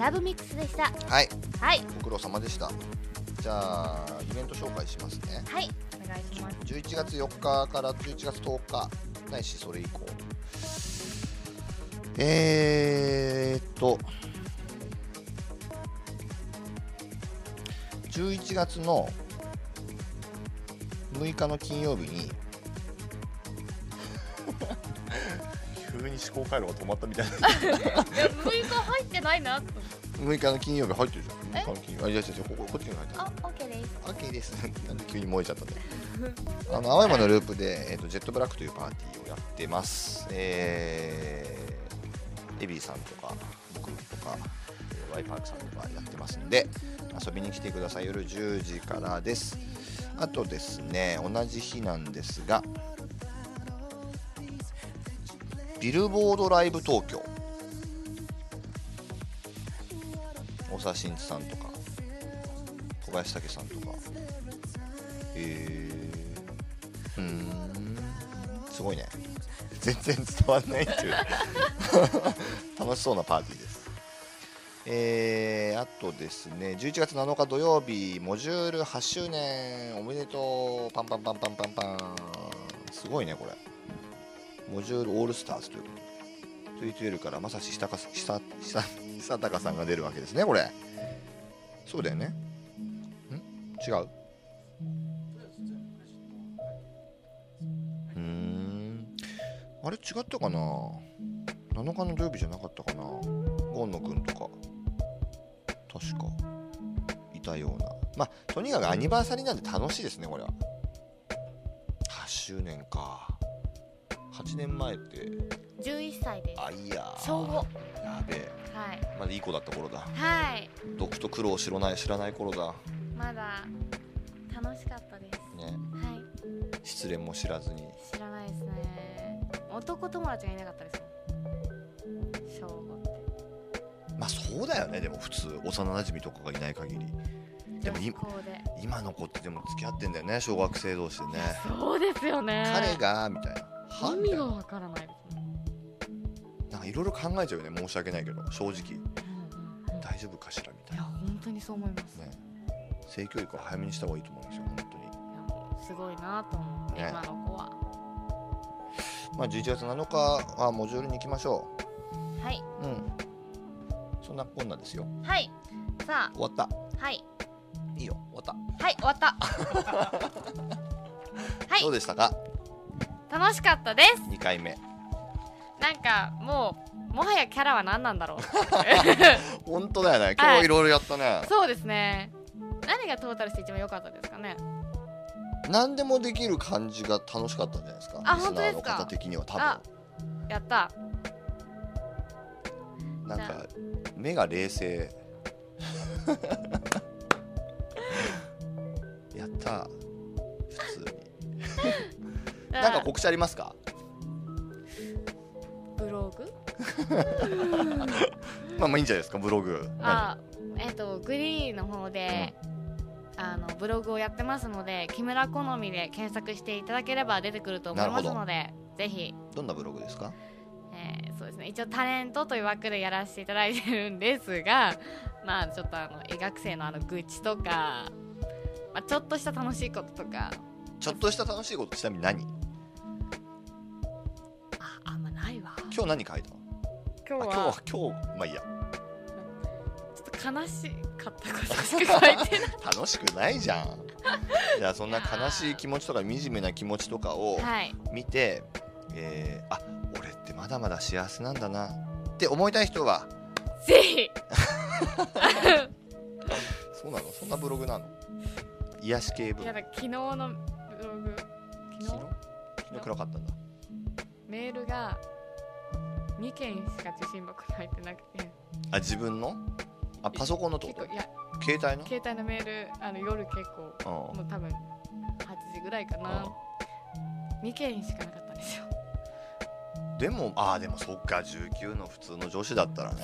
ラブミックスでした。はい。はい。ご苦労様でした。じゃあイベント紹介しますね。はい。お願いします。11月4日から11月10日ないしそれ以降。えー、っと11月の6日の金曜日に 急に思考回路が止まったみたいな。いや6日入ってないなと6日の金曜日入ってるじゃんえ6日の金曜日あいやいやいやこここっちに書いてあるあ OK ですオッケーです。なんで急に燃えちゃったんだよ あの、青山のループで、えっ、と、ジェットブラックというパーティーをやってます。えー、エビーさんとか、僕とか、えーワイパークさんとかやってますんで、遊びに来てください。夜10時からです。あとですね、同じ日なんですが、ビルボードライブ東京。大沢慎一さんとか、小林武さんとか。へえー、うーん。すごいね。全然伝わんないっていう。楽しそうなパーティーです。えー、あとですね11月7日土曜日モジュール8周年おめでとう。パンパンパンパンパンパン。すごいねこれ。モジュールオールスターズということで。トゥイトゥエルからまさし久久久久高さんが出るわけですねこれ。そうだよね。ん？違う。うん。あれ？違ったかな？7日の土曜日じゃなかったかな？ゴンノ君とか。確か。いたような。まあとにかくアニバーサリーなんで楽しいですねこれは。8周年か。8年前って。11歳です。あいやー。小五。やべえ。はい。まだいい子だった頃だ。はい。毒と苦労を知らない知らない頃だ。まだ楽しかったです。ね。はい。失恋も知らずに。知らないですね。男友達がいなかったですもん。小五って。まあそうだよね。でも普通幼馴染とかがいない限り。でも今の子ってでも付き合ってんだよね。小学生同士でね。そうですよね。彼がみたいなは意味がわからないですね。なんかいろいろ考えちゃうよね申し訳ないけど。正直。うんうんうん。大丈夫かしらみたいいやな本当にそう思います、ね。性教育は早めにした方がいいと思うんですよ本当に。いやもうすごいなと思って、ね。今の子は。まあ11月7日はモジュールに行きましょはい、ううん。そんなこんなですよ。はい。さ終わった。あはい。いいよ終わった、はい終わった。はい。どうでしたか？楽しかったです。2回目。なんかもうもはやキャラは何なんだろう。本当だよね。今日いろいろやったね、そうですね。何がトータルして一番良かったですかね？何でもできる感じが楽しかったんじゃないですか？あ本当ですか？方的には多あやった。分なんか目が冷静。やった。普通に なんか告知ありますか？ブログ？まあまあいいんじゃないですかブログ。あえっ、とグリーンの方で、あのブログをやってますので木村好みで検索していただければ出てくると思いますのでぜひ、どんなブログですか？えーそうですね。一応タレントという枠でやらせていただいてるんですがまあちょっとあの医学生のあの愚痴とか、まあ、ちょっとした楽しいこととか。ちょっとした楽しいことちなみに何？今日何書いたの？今日はあ今日は今日まあいいや。ちょっと悲しかったことしか書いてない。楽しくないじゃん。じゃあそんな悲しい気持ちとか惨めな気持ちとかをはい。見て、えーあ俺ってまだまだ幸せなんだな。って思いたい人は？ぜひ。そうなの？そんなブログなの？癒し系ブログ。昨日のブログ。昨日？昨日？昨日暗かったんだ。メールが2件しか受信箱に入ってなくて。あ自分の？あパソコンのってこ？と結構いや携帯の？携帯のメールあの夜結構うんもう多分8時ぐらいかな。2件しかなかったんですよ。でもああでもそっか19の普通の女子だったらね。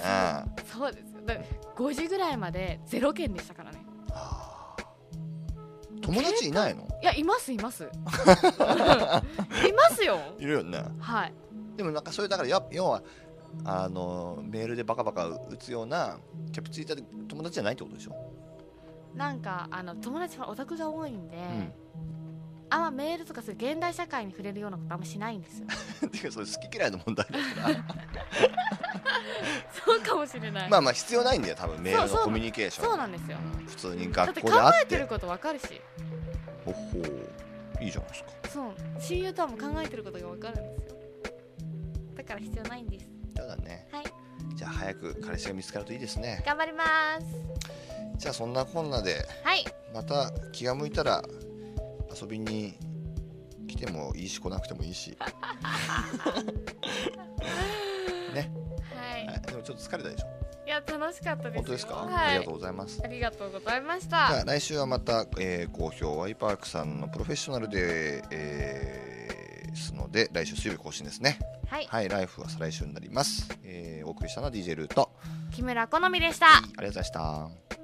そうですよ。だ5時ぐらいまで0件でしたからね。あー友達いないの？いやいますいます。いますよ。いるよね。はいでもなんかそれだからや要はあのメールでバカバカ打つようなキャプツイッターで友達じゃないってことでしょ、なんかあの友達はオタクが多いんで、うん。あんまメールとかそういう現代社会に触れるようなことあんましないんですよ。っていうかそれ好き嫌いの問題だから。そうかもしれない。まあまあ必要ないんだよ多分メールのコミュニケーション。そうなんですよ。うん。普通に学校で会って。えてることわかるし。ほほう。いいじゃないですか。そう。親友とはも考えてることがわかるんですから必要ないんです。そうだね。はい。じゃあ早く彼氏が見つかるといいですね。頑張ります。じゃあそんなこんなではい。また気が向いたら遊びに来てもいいし来なくてもいいし。ね、はい。はい、でもちょっと疲れたでしょ。いや楽しかったですよ。本当ですか、はい。ありがとうございます。ありがとうございましじゃたあ来週はまた、えー好評ワイパークさんのプロフェッショナルで、えーですので来週水曜日更新ですね。はい。はいライフは再来週になります、えーお送りしたのは DJ ルート。木村好みでした。ありがとうございました